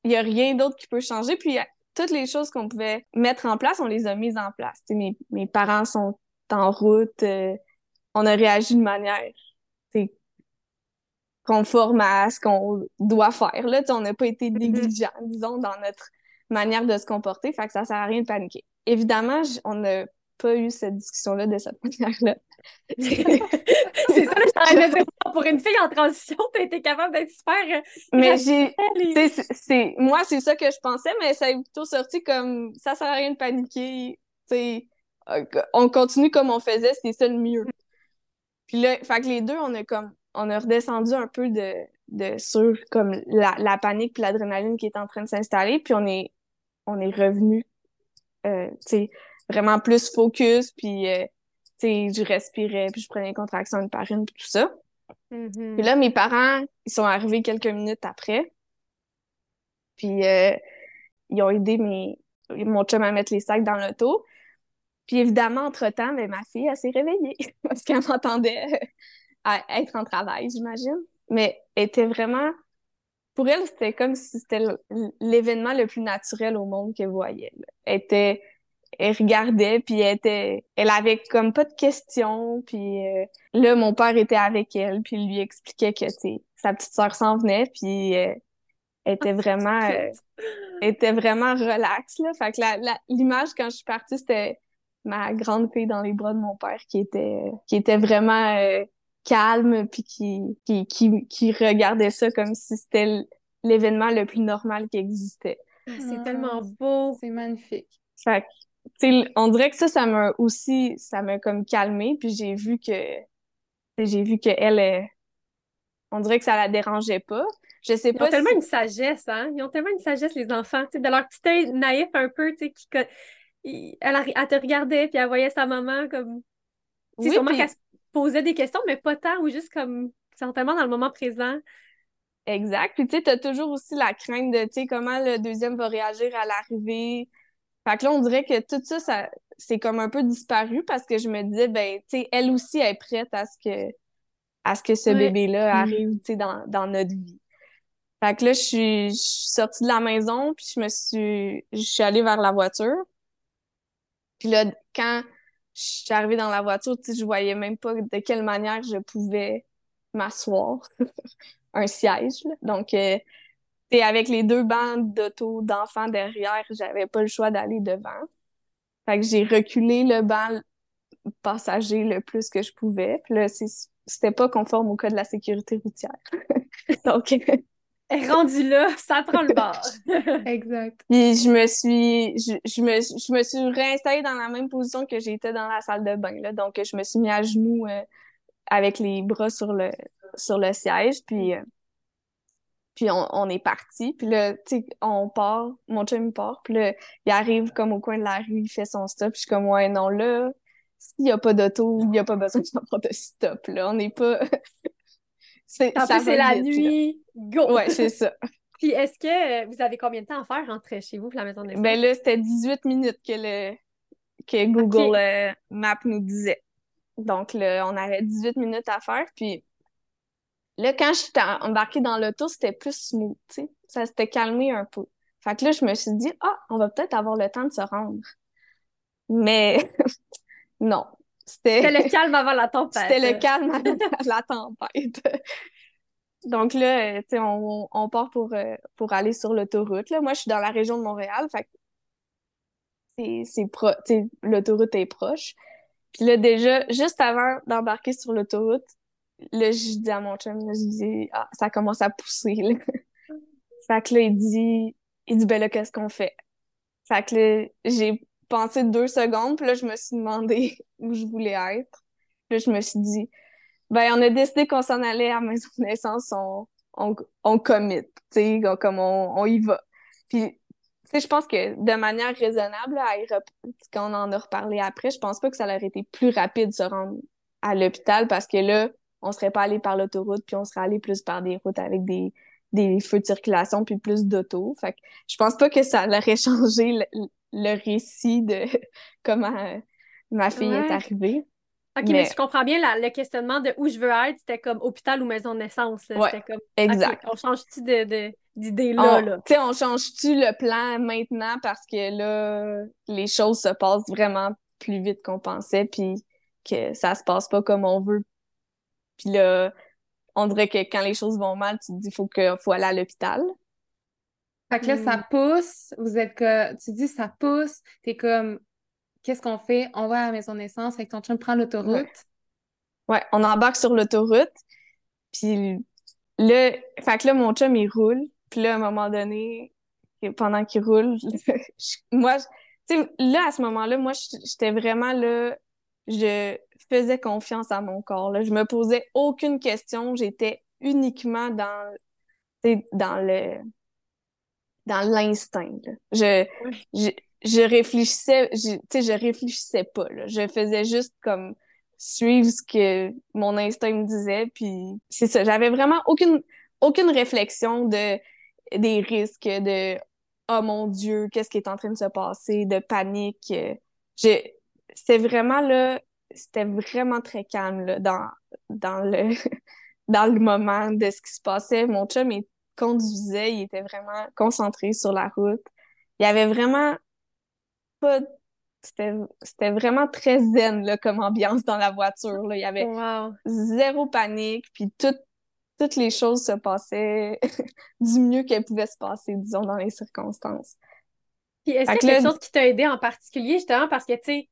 il y a rien d'autre qui peut changer. Puis toutes les choses qu'on pouvait mettre en place, on les a mises en place. mes, mes parents sont en route, euh, on a réagi de manière conforme à ce qu'on doit faire. Là, on n'a pas été mm-hmm. négligent, disons, dans notre manière de se comporter, fait que ça sert à rien de paniquer. Évidemment, on n'a pas eu cette discussion-là de cette manière-là. c'est ça, je dire. Pour une fille en transition, tu été capable d'être super. Euh, mais j'ai. c'est Moi, c'est ça que je pensais, mais ça est plutôt sorti comme ça sert à rien de paniquer. sais euh, on continue comme on faisait, c'est ça le mieux. Puis là, fait que les deux, on a comme on a redescendu un peu de, de sur comme la, la panique puis l'adrénaline qui est en train de s'installer, puis on est on est revenu euh, vraiment plus focus, puis euh, je respirais, puis je prenais une contraction une par une, puis tout ça. Mm-hmm. Puis là, mes parents, ils sont arrivés quelques minutes après, puis euh, ils ont aidé mes, mon chum à mettre les sacs dans l'auto. Puis évidemment, entre-temps, ben, ma fille, elle s'est réveillée parce qu'elle m'entendait être en travail, j'imagine. Mais elle était vraiment pour elle, c'était comme si c'était l'événement le plus naturel au monde qu'elle voyait. Elle était, elle regardait, puis elle était, elle avait comme pas de questions, puis euh, là, mon père était avec elle, puis il lui expliquait que, sa petite sœur s'en venait, puis euh, elle était vraiment, euh, était vraiment relax, là. Fait que l'image, quand je suis partie, c'était ma grande fille dans les bras de mon père qui était, qui était vraiment calme puis qui, qui, qui, qui regardait ça comme si c'était l'événement le plus normal qui existait. Ah, c'est tellement beau. C'est magnifique. Fait que, on dirait que ça, ça m'a aussi, ça m'a comme calmé, puis j'ai vu que, j'ai vu que elle, on dirait que ça la dérangeait pas. Je sais pas. Ils ont tellement une sagesse, hein? Ils ont tellement une sagesse, les enfants, tu sais, de leur petit œil naïf un peu, tu sais, qui, elle, elle, te regardait, puis elle voyait sa maman comme. Oui, sûrement qu'elle posait des questions, mais pas tant, ou juste comme, certainement dans le moment présent. Exact. Puis tu sais, t'as toujours aussi la crainte de, tu sais, comment le deuxième va réagir à l'arrivée. Fait que là, on dirait que tout ça, ça c'est comme un peu disparu parce que je me disais, ben, tu sais, elle aussi est prête à ce que, à ce que ce bébé-là mm. arrive, tu sais, dans, dans notre vie. Fait que là, je suis, je suis sortie de la maison, puis je me suis, je suis allée vers la voiture. Puis là, quand je suis arrivée dans la voiture, tu sais, je voyais même pas de quelle manière je pouvais m'asseoir, un siège. Là. Donc, euh, avec les deux bancs d'auto d'enfants derrière, j'avais pas le choix d'aller devant. Fait que j'ai reculé le banc passager le plus que je pouvais. Puis là, c'était pas conforme au code de la sécurité routière. Donc, rendu là, ça prend le bord. exact. Puis je me suis je, je, me, je me suis réinstallée dans la même position que j'étais dans la salle de bain. Là. Donc, je me suis mis à genoux euh, avec les bras sur le, sur le siège. Puis, euh, puis on, on, est parti. Puis là, tu sais, on part, mon chum part. Puis là, il arrive comme au coin de la rue, il fait son stop. Puis je suis comme, ouais, non, là, s'il n'y a pas d'auto, il n'y a pas besoin de stop. Là, on n'est pas... C'est, en plus, c'est la nuit. Go! Ouais, c'est ça. Puis est-ce que vous avez combien de temps à faire entre chez vous et la maison de? Ben là, c'était 18 minutes que, le, que Google euh, Maps nous disait. Donc là, on avait 18 minutes à faire. Puis là, quand je suis embarquée dans l'auto, c'était plus smooth, tu sais. Ça s'était calmé un peu. Fait que là, je me suis dit, ah, on va peut-être avoir le temps de se rendre. Mais non, c'était le calme avant la tempête. C'était le calme avant la tempête. Donc là, tu sais, on, on, part pour, euh, pour aller sur l'autoroute. Moi, je suis dans la région de Montréal, fait c'est pro l'autoroute est proche. Puis là, déjà, juste avant d'embarquer sur l'autoroute, là, je dis à mon chum, je dis, ah, ça commence à pousser, là. fait que là, il dit, il dit, ben là, qu'est-ce qu'on fait? Fait que là, j'ai pensé deux secondes, puis là, je me suis demandé où je voulais être. Puis là, je me suis dit, ben, on a décidé qu'on s'en allait à maison de naissance, on, on, on commit, tu sais, comme on, on y va. Puis, tu sais, je pense que de manière raisonnable, quand on en a reparlé après, je pense pas que ça aurait été plus rapide de se rendre à l'hôpital parce que là, on serait pas allé par l'autoroute, puis on serait allé plus par des routes avec des, des feux de circulation, puis plus d'auto. Fait que je pense pas que ça aurait changé le, récit de comment ma fille est arrivée. OK, mais, je comprends bien le questionnement de où je veux être, c'était comme hôpital ou maison de naissance. Ouais, comme, exact. on change-tu d'idée là? là? Tu sais, on change-tu le plan maintenant parce que là, les choses se passent vraiment plus vite qu'on pensait, puis que ça se passe pas comme on veut. Puis là, on dirait que quand les choses vont mal, tu te dis faut que faut aller à l'hôpital. Fait que là, ça hmm. pousse, vous êtes que tu dis ça pousse, t'es comme qu'est-ce qu'on fait? On va à la maison de naissance avec ton chum prend l'autoroute. Ouais. on embarque sur l'autoroute. Puis là, fait que là, mon chum, il roule. Puis là, à un moment donné, pendant qu'il roule, moi, tu sais, là, à ce moment-là, moi, j'étais vraiment là, je faisais confiance à mon corps. Là. Je me posais aucune question. J'étais uniquement dans, dans le dans l'instinct. Je, je, je réfléchissais, tu sais, je réfléchissais pas, là. Je faisais juste comme suivre ce que mon instinct me disait, puis c'est ça. J'avais vraiment aucune, aucune réflexion de, des risques, de « Oh mon Dieu, qu'est-ce qui est en train de se passer? » de panique. C'était vraiment, là, c'était vraiment très calme, là, dans, dans le... dans le moment de ce qui se passait. Mon chum, il conduisait, il était vraiment concentré sur la route. Il y avait vraiment c'était vraiment très zen là, comme ambiance dans la voiture. Là. Il y avait zéro panique, puis toutes les choses se passaient du mieux qu'elles pouvaient se passer, disons, dans les circonstances. Puis est-ce qu'il y a quelque chose qui t'a aidé en particulier, justement, parce que, tu sais,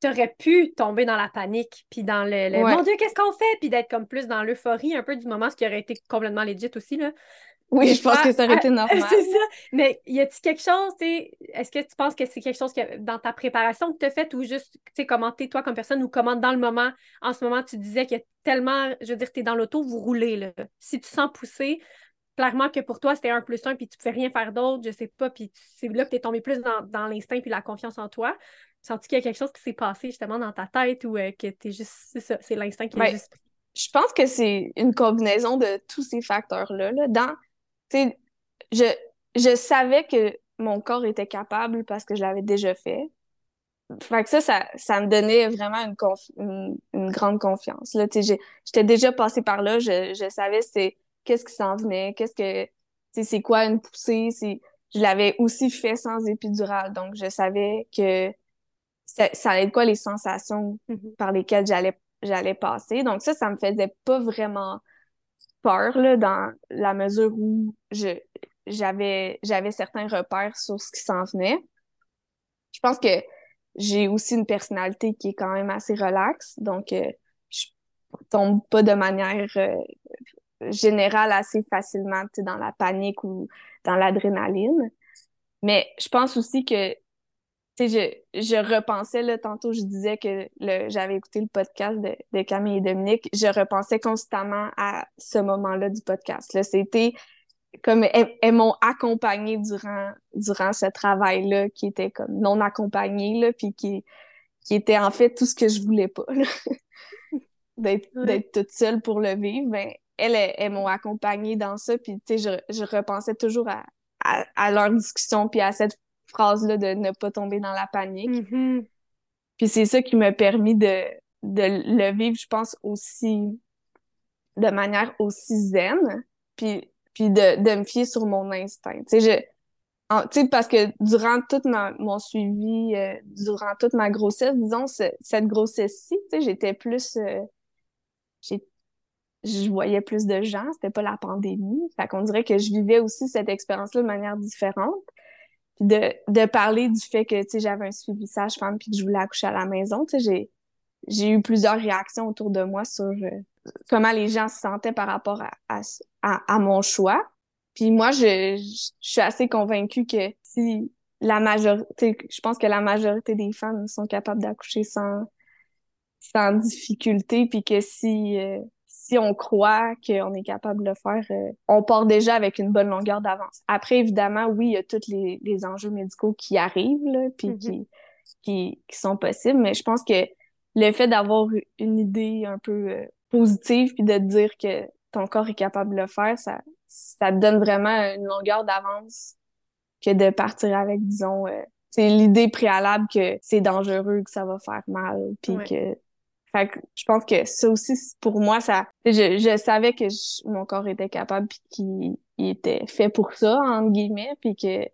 t'aurais pu tomber dans la panique, puis dans le, Mon Dieu, qu'est-ce qu'on fait? Puis d'être comme plus dans l'euphorie un peu du moment, ce qui aurait été complètement legit aussi, là. Oui, je pense que ça aurait été normal. c'est ça. Mais y a-t-il quelque chose, est-ce que tu penses que c'est quelque chose que dans ta préparation que tu as fait ou juste, tu sais, comment t'es toi comme personne ou comment dans le moment, en ce moment, tu disais qu'il y a tellement, je veux dire, tu es dans l'auto, vous roulez, là. Si tu sens pousser, clairement que pour toi, c'était un plus un, puis tu pouvais rien faire d'autre, je sais pas, puis c'est là que tu es tombé plus dans, dans l'instinct puis la confiance en toi. Sens-tu qu'il y a quelque chose qui s'est passé justement dans ta tête ou euh, que tu es juste, c'est ça, c'est l'instinct qui est juste. Je pense que c'est une combinaison de tous ces facteurs-là. Là. Dans sais, je, je savais que mon corps était capable parce que je l'avais déjà fait. Fait que ça, ça, ça me donnait vraiment une, une, grande confiance. Là, j'étais déjà passée par là, je, je savais c'est qu'est-ce qui s'en venait, qu'est-ce que c'est quoi une poussée. Je l'avais aussi fait sans épidural, donc je savais que ça, ça allait être quoi les sensations mm-hmm. par lesquelles j'allais j'allais passer. Donc ça, ça me faisait pas vraiment peur là, dans la mesure où je j'avais j'avais certains repères sur ce qui s'en venait. Je pense que j'ai aussi une personnalité qui est quand même assez relaxe, donc euh, je tombe pas de manière euh, générale assez facilement dans la panique ou dans l'adrénaline. Mais je pense aussi que je, je repensais, là, tantôt je disais que j'avais écouté le podcast de, de, Camille et Dominique, je repensais constamment à ce moment-là du podcast. Là, c'était comme elles, m'ont accompagnée durant, durant ce travail-là qui était comme non accompagné, là, puis qui, qui était en fait tout ce que je voulais pas. D'être toute seule pour le vivre, ben, elles, elles, m'ont accompagnée dans ça, puis je, je repensais toujours à, à, à leur discussion, puis à cette phrase-là de ne pas tomber dans la panique. Mm-hmm. Puis c'est ça qui m'a permis de, de le vivre, je pense, aussi de manière aussi zen, puis, puis de, de me fier sur mon instinct. Tu sais, parce que durant tout mon suivi, euh, durant toute ma grossesse, disons, cette grossesse-ci, tu sais, j'étais plus... Euh, je voyais plus de gens, c'était pas la pandémie. Fait qu'on dirait que je vivais aussi cette expérience-là de manière différente de, de parler du fait que, tu sais, j'avais un suivi sage-femme puis que je voulais accoucher à la maison, tu sais, j'ai, j'ai eu plusieurs réactions autour de moi sur euh, comment les gens se sentaient par rapport à, à, à, mon choix. Puis moi, je, je, suis assez convaincue que si la majorité, je pense que la majorité des femmes sont capables d'accoucher sans, sans difficulté, puis que si, euh, si on croit qu'on est capable de le faire, euh, on part déjà avec une bonne longueur d'avance. Après, évidemment, oui, il y a tous les, les enjeux médicaux qui arrivent, là, puis Mhm. qui, qui, qui sont possibles, mais je pense que le fait d'avoir une idée un peu euh, positive, puis de te dire que ton corps est capable de le faire, ça, ça te donne vraiment une longueur d'avance que de partir avec, disons, euh, c'est l'idée préalable que c'est dangereux, que ça va faire mal, puis Ouais. que... Fait que je pense que ça aussi, pour moi, ça... Je, je savais que je- mon corps était capable, puis qu'il il était fait pour ça, entre guillemets, puis que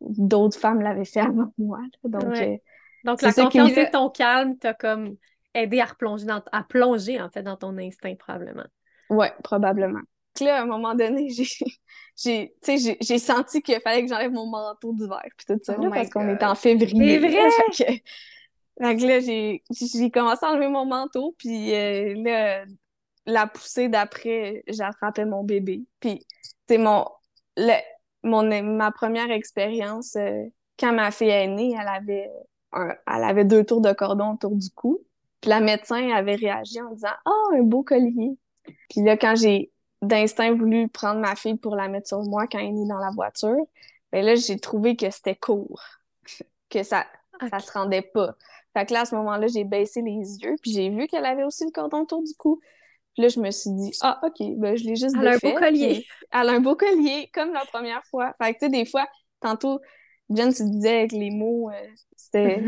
d'autres femmes l'avaient fait avant moi. là. Donc, Ouais. euh, Donc, la confiance et ton calme t'a comme aidé à replonger dans, à plonger, en fait, dans ton instinct, probablement. Ouais, probablement. Là, à un moment donné, j'ai, senti qu'il fallait que j'enlève mon manteau d'hiver, puis tout ça, Oh là, parce qu'on était en février. C'est vrai! Fait que, là, j'ai, j'ai commencé à enlever mon manteau, puis euh, là, la poussée d'après, j'attrapais mon bébé. Puis, c'est mon, le, mon, ma première expérience, euh, quand ma fille est née, elle avait, un, elle avait deux tours de cordon autour du cou. Puis la médecin avait réagi en disant « Ah, un beau collier! » Puis là, quand j'ai d'instinct voulu prendre ma fille pour la mettre sur moi quand elle est née dans la voiture, ben là, j'ai trouvé que c'était court, que ça, ça Ok. se rendait pas. Fait que là, à ce moment-là, j'ai baissé les yeux, puis j'ai vu qu'elle avait aussi le cordon autour du cou. Puis là, je me suis dit, ah, OK, ben, je l'ai juste Elle a un beau collier. Elle a un beau collier, comme la première fois. Fait que, tu sais, des fois, tantôt, Jen, tu disais avec les mots, euh, c'était,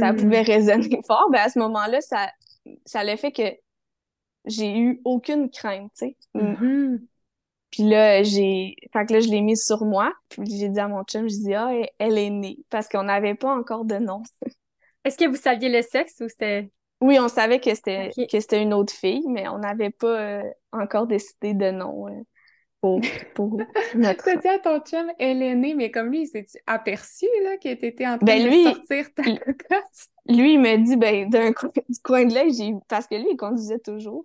ça Mhm. pouvait résonner fort. Ben, à ce moment-là, ça, ça l'a fait que j'ai eu aucune crainte, tu sais. Mhm. Puis là, j'ai. Fait que là, je l'ai mise sur moi. Puis j'ai dit à mon chum, je dis, ah, elle est née. Parce qu'on n'avait pas encore de nom. Est-ce que vous saviez le sexe ou c'était... Oui, on savait que c'était que c'était une autre fille, mais on n'avait pas euh, encore décidé de nom euh, pour, pour notre. T'as dit à ton chum, elle est née, mais comme lui, il s'est aperçu là, que t'étais en train Ben, de lui, sortir ta cocotte? Lui, il me dit, ben, d'un coin, du coin de l'œil, j'ai. Parce que lui, il conduisait toujours.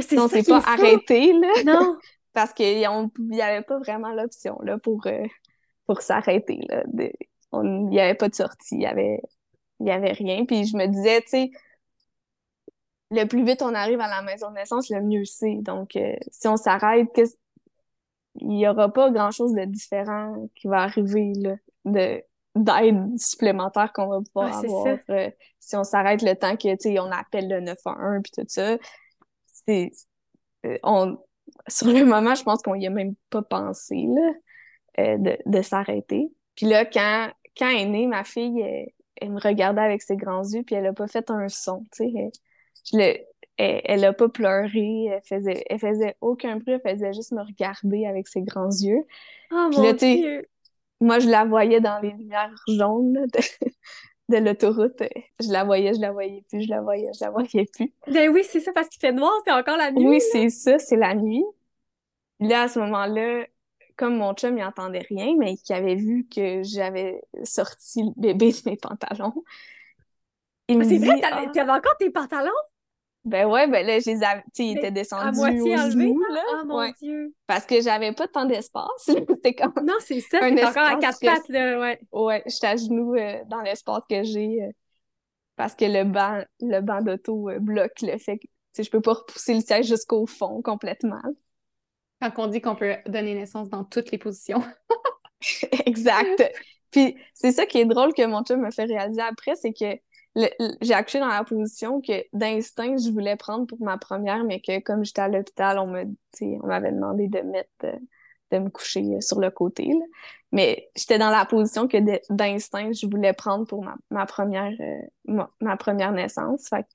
C'est on s'est pas arrêté, là. Non! Parce qu'il n'y avait pas vraiment l'option, là, pour, euh, pour s'arrêter, là. De- on- Il n'y avait pas de sortie, il y avait, il y avait rien. Puis je me disais, tu sais, le plus vite on arrive à la maison de naissance, le mieux c'est. Donc, euh, si on s'arrête, il n'y aura pas grand-chose de différent qui va arriver, là, de d'aide supplémentaire qu'on va pouvoir avoir euh, si on s'arrête le temps que, tu sais, on appelle le 911 puis tout ça. C'est... euh, on... Sur le moment, je pense qu'on y a même pas pensé, là, de, de s'arrêter. Puis là, quand, quand est née, ma fille, elle, me regardait avec ses grands yeux, puis elle a pas fait un son, tu sais. Elle, je le, elle, elle a pas pleuré, elle faisait, elle faisait aucun bruit, elle faisait juste me regarder avec ses grands yeux. Oh Puis là, Dieu! Moi, je la voyais dans les lumières jaunes là, de, de l'autoroute. Je la voyais, je la voyais plus, je la voyais, je la voyais plus. Ben oui, c'est ça, parce qu'il fait noir, c'est encore la nuit. Oui, c'est ça, c'est la nuit. Là, à ce moment-là, comme mon chum, il entendait rien, mais qui avait vu que j'avais sorti le bébé de mes pantalons, il me Ah, C'est dit, vrai, t'avais Ah, t'avais encore tes pantalons? Ben ouais, ben là, je les sais, ils étaient à descendus moitié aux enlevés? là. Oh mon Ouais. Dieu! Parce que j'avais pas tant d'espace. C'était comme, Non, c'est ça, Un t'es encore à quatre pattes, là, ouais. ouais, j'étais à genoux euh, dans l'espace que j'ai, euh, parce que le banc, le banc d'auto euh, bloque le fait que, je peux pas repousser le siège jusqu'au fond complètement. Quand on dit qu'on peut donner naissance dans toutes les positions. Exact. Puis c'est ça qui est drôle que mon chum me fait réaliser après, c'est que j'ai accouché dans la position que d'instinct je voulais prendre pour ma première, mais que comme j'étais à l'hôpital, on me, m'avait demandé de mettre, euh, de me coucher euh, sur le côté. là. Mais j'étais dans la position que d'instinct je voulais prendre pour ma, ma première, euh, ma, ma première naissance. Fait que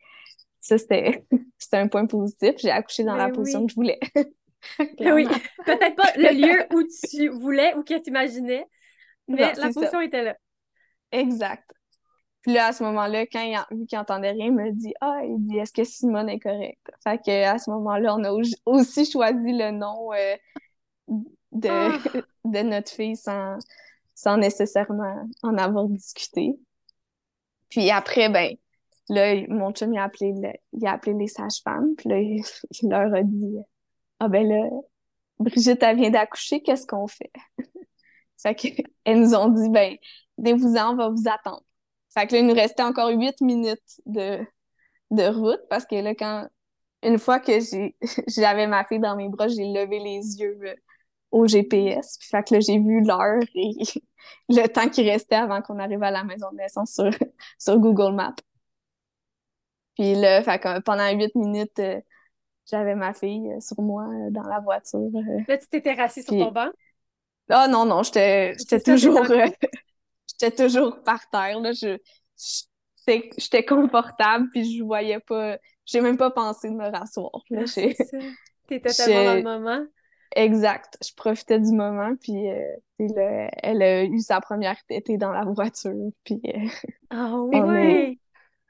ça c'était, c'était un point positif. J'ai accouché dans la Mais position que je voulais. Oui, peut-être pas le lieu où tu voulais ou que tu imaginais, mais Non, la ça. position était là. Exact. Puis là, à ce moment-là, quand il, vu qu'il entendait rien, il me dit Ah, il dit Est-ce que Simone est correcte? Fait que à ce moment-là, on a au- aussi choisi le nom euh, de, Ah. de notre fille sans, sans nécessairement en avoir discuté. Puis après, ben, là, mon chum, il a appelé, le- il a appelé les sages-femmes, puis là, il, il leur a dit Ah, ben là, Brigitte, elle vient d'accoucher, qu'est-ce qu'on fait? Fait qu'elles nous ont dit, ben, venez-vous-en, on va vous attendre. Fait que là, il nous restait encore huit minutes de, de route parce que là, quand, une fois que j'avais ma fille dans mes bras, j'ai levé les yeux euh, au GPS. Puis fait que là, j'ai vu l'heure et le temps qui restait avant qu'on arrive à la maison de naissance sur, sur Google Maps. Puis là, fait que pendant huit minutes, euh, j'avais ma fille euh, sur moi dans la voiture. Là, tu t'étais rassis sur ton banc? Ah non, non, j'étais toujours j'étais toujours par terre. Là. Je, j'étais confortable, puis je voyais pas, j'ai même pas pensé de me rasseoir. Ah, T'étais tellement dans le moment. Exact. Je profitais du moment, puis euh, elle a eu sa première tétée dans la voiture, puis... Euh, ah oui!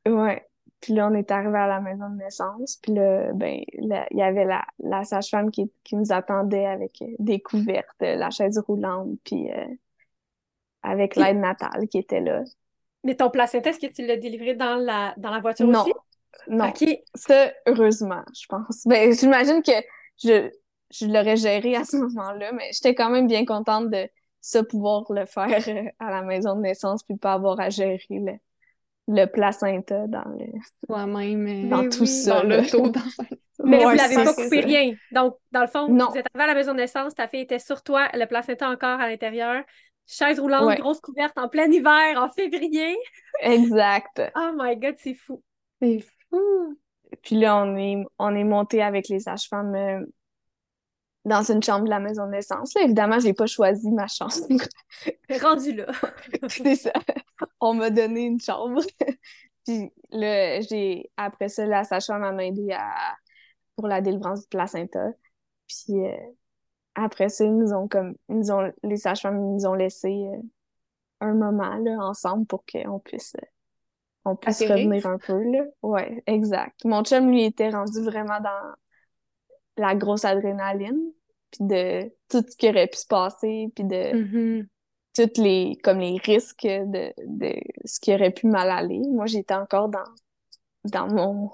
Ouais. Puis là, on est arrivé à la maison de naissance, puis là, ben, il y avait la, la sage-femme qui, qui nous attendait avec des couvertes, la chaise roulante, puis euh, avec l'aide natale qui était là. Mais ton placenta, est-ce que tu l'as délivré dans la, dans la voiture non. aussi? Non. OK. Ça, heureusement, je pense. Ben, j'imagine que je, je l'aurais géré à ce moment-là, mais j'étais quand même bien contente de ça pouvoir le faire euh, à la maison de naissance puis pas avoir à gérer le, le placenta dans le toi-même euh, dans tout ça dans l'auto dans mais vous l'avez pas coupé rien donc dans le fond non. vous êtes arrivé à la maison de naissance ta fille était sur toi le placenta encore à l'intérieur Chaise roulante, grosse couverte en plein hiver, en février. Exact. oh my God, c'est fou. C'est fou. Puis là, on est, on est monté avec les sages-femmes euh, dans une chambre de la maison de naissance. Là, évidemment, j'ai pas choisi ma chambre. Rendu là. c'est ça. On m'a donné une chambre. Puis là, j'ai après ça, la sage-femme m'a aidé à... pour la délivrance du placenta. Puis euh, après ça, ils nous ont comme ils ont les sages-femmes nous ont laissé euh, un moment là, ensemble pour qu'on puisse euh, on puisse revenir un peu là. Ouais, exact. Mon chum lui était rendu vraiment dans la grosse adrénaline puis de tout ce qui aurait pu se passer puis de mm-hmm. toutes les comme les risques de, de ce qui aurait pu mal aller. Moi, j'étais encore dans dans mon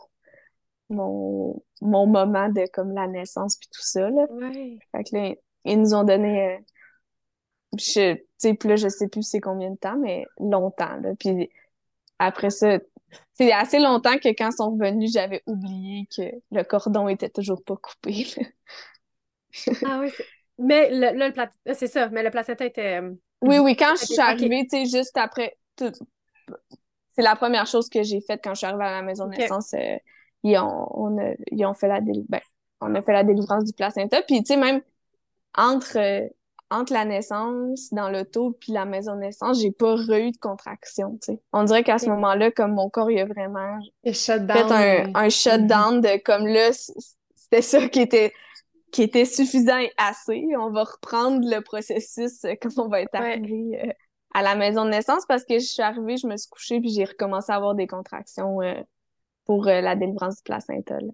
mon, mon moment de comme la naissance puis tout ça là. Fait que là, ils nous ont donné euh, je sais plus là je sais plus c'est combien de temps mais longtemps là. Puis après ça c'est assez longtemps que quand ils sont revenus, j'avais oublié que le cordon était toujours pas coupé. ah oui, mais le, là, le c'est ça, mais le placenta était. Euh, oui, oui, quand je suis arrivée, tu sais, juste après. C'est la première chose que j'ai faite quand je suis arrivée à la maison de naissance. Euh, ils ont, on a, ils ont fait la ben, on a fait la délivrance du placenta. Puis, tu sais, même entre, euh, entre la naissance dans l'auto puis la maison de naissance, j'ai pas eu de contraction, tu sais. On dirait qu'à ce moment-là, comme mon corps, il a vraiment fait un, un shutdown de comme là, c'était ça qui était qui était suffisant et assez. On va reprendre le processus euh, quand on va être arrivé euh, à la maison de naissance parce que je suis arrivée, je me suis couchée puis j'ai recommencé à avoir des contractions pour euh, la délivrance du placenta. Là.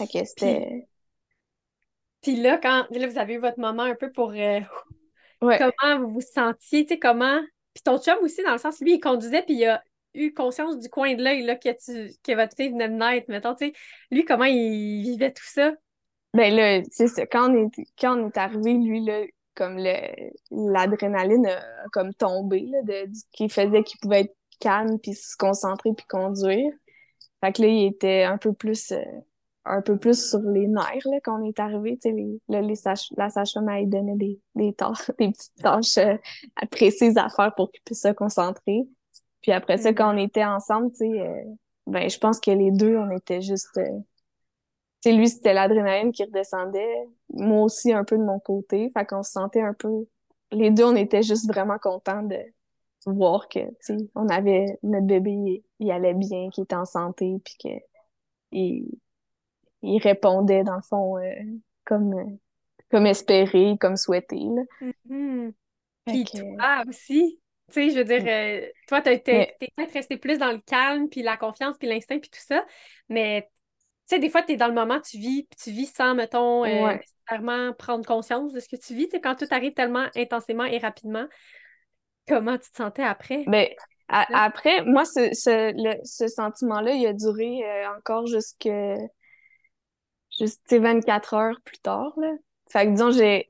Okay. c'était... Puis, là, quand là, vous avez eu votre moment un peu pour euh, comment vous vous sentiez, tu sais, comment... Puis ton chum aussi, dans le sens, lui, il conduisait, puis il a eu conscience du coin de l'œil là, que, tu... que votre fille venait de naître, mettons, tu sais. Lui, comment il vivait tout ça? Ben là, c'est ça. Quand on est, quand on est arrivé, lui, là, comme l'adrénaline a comme tombé, là, de, qui faisait qu'il pouvait être calme, puis se concentrer, puis conduire. Fait que là, il était un peu plus euh, un peu plus sur les nerfs là, quand on est arrivé. Tu sais, les, les la sage-femme m'a donné des, des tâches, des petites tâches euh, précises à faire pour qu'il puisse se concentrer. Puis après ça, quand on était ensemble, tu sais, euh, ben je pense que les deux, on était juste euh, sais, lui, c'était l'adrénaline qui redescendait. Moi aussi, un peu de mon côté. Fait qu'on se sentait un peu... Les deux, on était juste vraiment contents de voir que, tu sais, on avait notre bébé il allait bien, qu'il était en santé, puis que il, il répondait dans le fond euh, comme euh, comme espéré, comme souhaité. Là. Mm-hmm. Puis toi aussi, tu sais, je veux dire, euh, toi, t'es peut-être resté plus dans le calme, puis la confiance, puis l'instinct, puis tout ça, mais sais, des fois, tu es dans le moment, tu vis, puis tu vis sans, mettons, nécessairement prendre conscience de ce que tu vis. Tu quand tout arrive tellement intensément et rapidement, comment tu te sentais après? Mais ben, après, moi, ce, ce, ce sentiment-là, il a duré euh, encore jusque, juste 24 heures plus tard. Là. Fait que disons, j'ai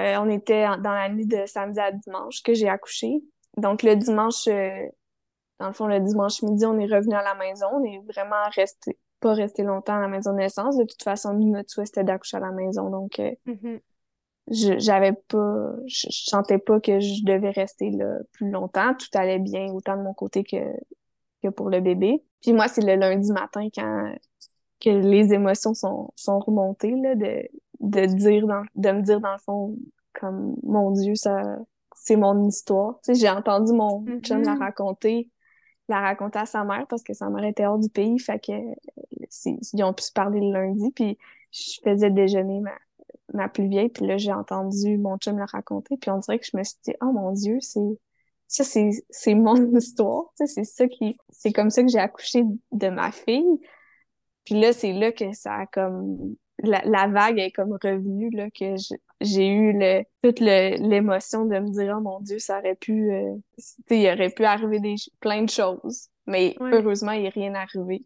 euh, on était dans la nuit de samedi à dimanche que j'ai accouché. Donc, le dimanche, euh, dans le fond, le dimanche midi, on est revenu à la maison. On est vraiment resté, pas resté longtemps à la maison de naissance. De toute façon, notre souhait, c'était d'accoucher à la maison. Donc, euh, mm-hmm. je j'avais pas, je, sentais pas que je devais rester là plus longtemps. Tout allait bien, autant de mon côté que, que pour le bébé. Puis moi, c'est le lundi matin quand que les émotions sont, sont remontées, là, de, de dire dans, de me dire dans le fond comme mon Dieu, ça c'est mon histoire. Tu sais, j'ai entendu mon chum la raconter, la raconter à sa mère parce que sa mère était hors du pays, fait que ils ont pu se parler le lundi, puis je faisais déjeuner ma, ma plus vieille, puis là j'ai entendu mon chum la raconter, puis on dirait que je me suis dit oh mon Dieu, c'est ça c'est mon histoire, c'est ça qui c'est comme ça que j'ai accouché de ma fille. Puis là c'est là que ça a comme la, vague est comme revenue, là, que j'ai eu le, toute l'émotion de me dire, oh mon Dieu, ça aurait pu, euh, il aurait pu arriver des, plein de choses. Mais heureusement, il n'est rien arrivé.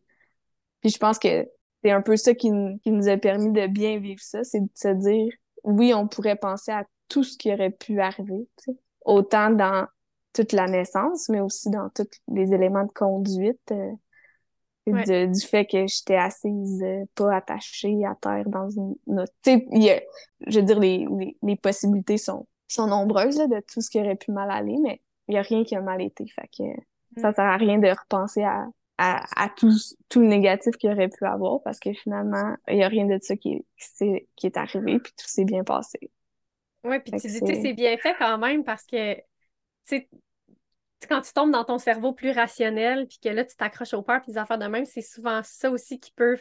Puis je pense que c'est un peu ça qui, qui, nous a permis de bien vivre ça, c'est de se dire, oui, on pourrait penser à tout ce qui aurait pu arriver, autant dans toute la naissance, mais aussi dans tous les éléments de conduite. Euh, du fait que j'étais assise, euh, pas attachée à terre dans une autre. Tu sais, je veux dire, les, les, possibilités sont, sont nombreuses là, de tout ce qui aurait pu mal aller, mais il n'y a rien qui a mal été. Fait que mm. ça sert à rien de repenser à, à, à tout, tout le négatif qu'il aurait pu avoir parce que finalement, il n'y a rien de ça qui, est, qui est arrivé, puis tout s'est bien passé. Oui, puis tu dis, c'est bien fait quand même parce que, tu sais, quand tu tombes dans ton cerveau plus rationnel, puis que là, tu t'accroches au peur, puis les affaires de même, c'est souvent ça aussi qui peut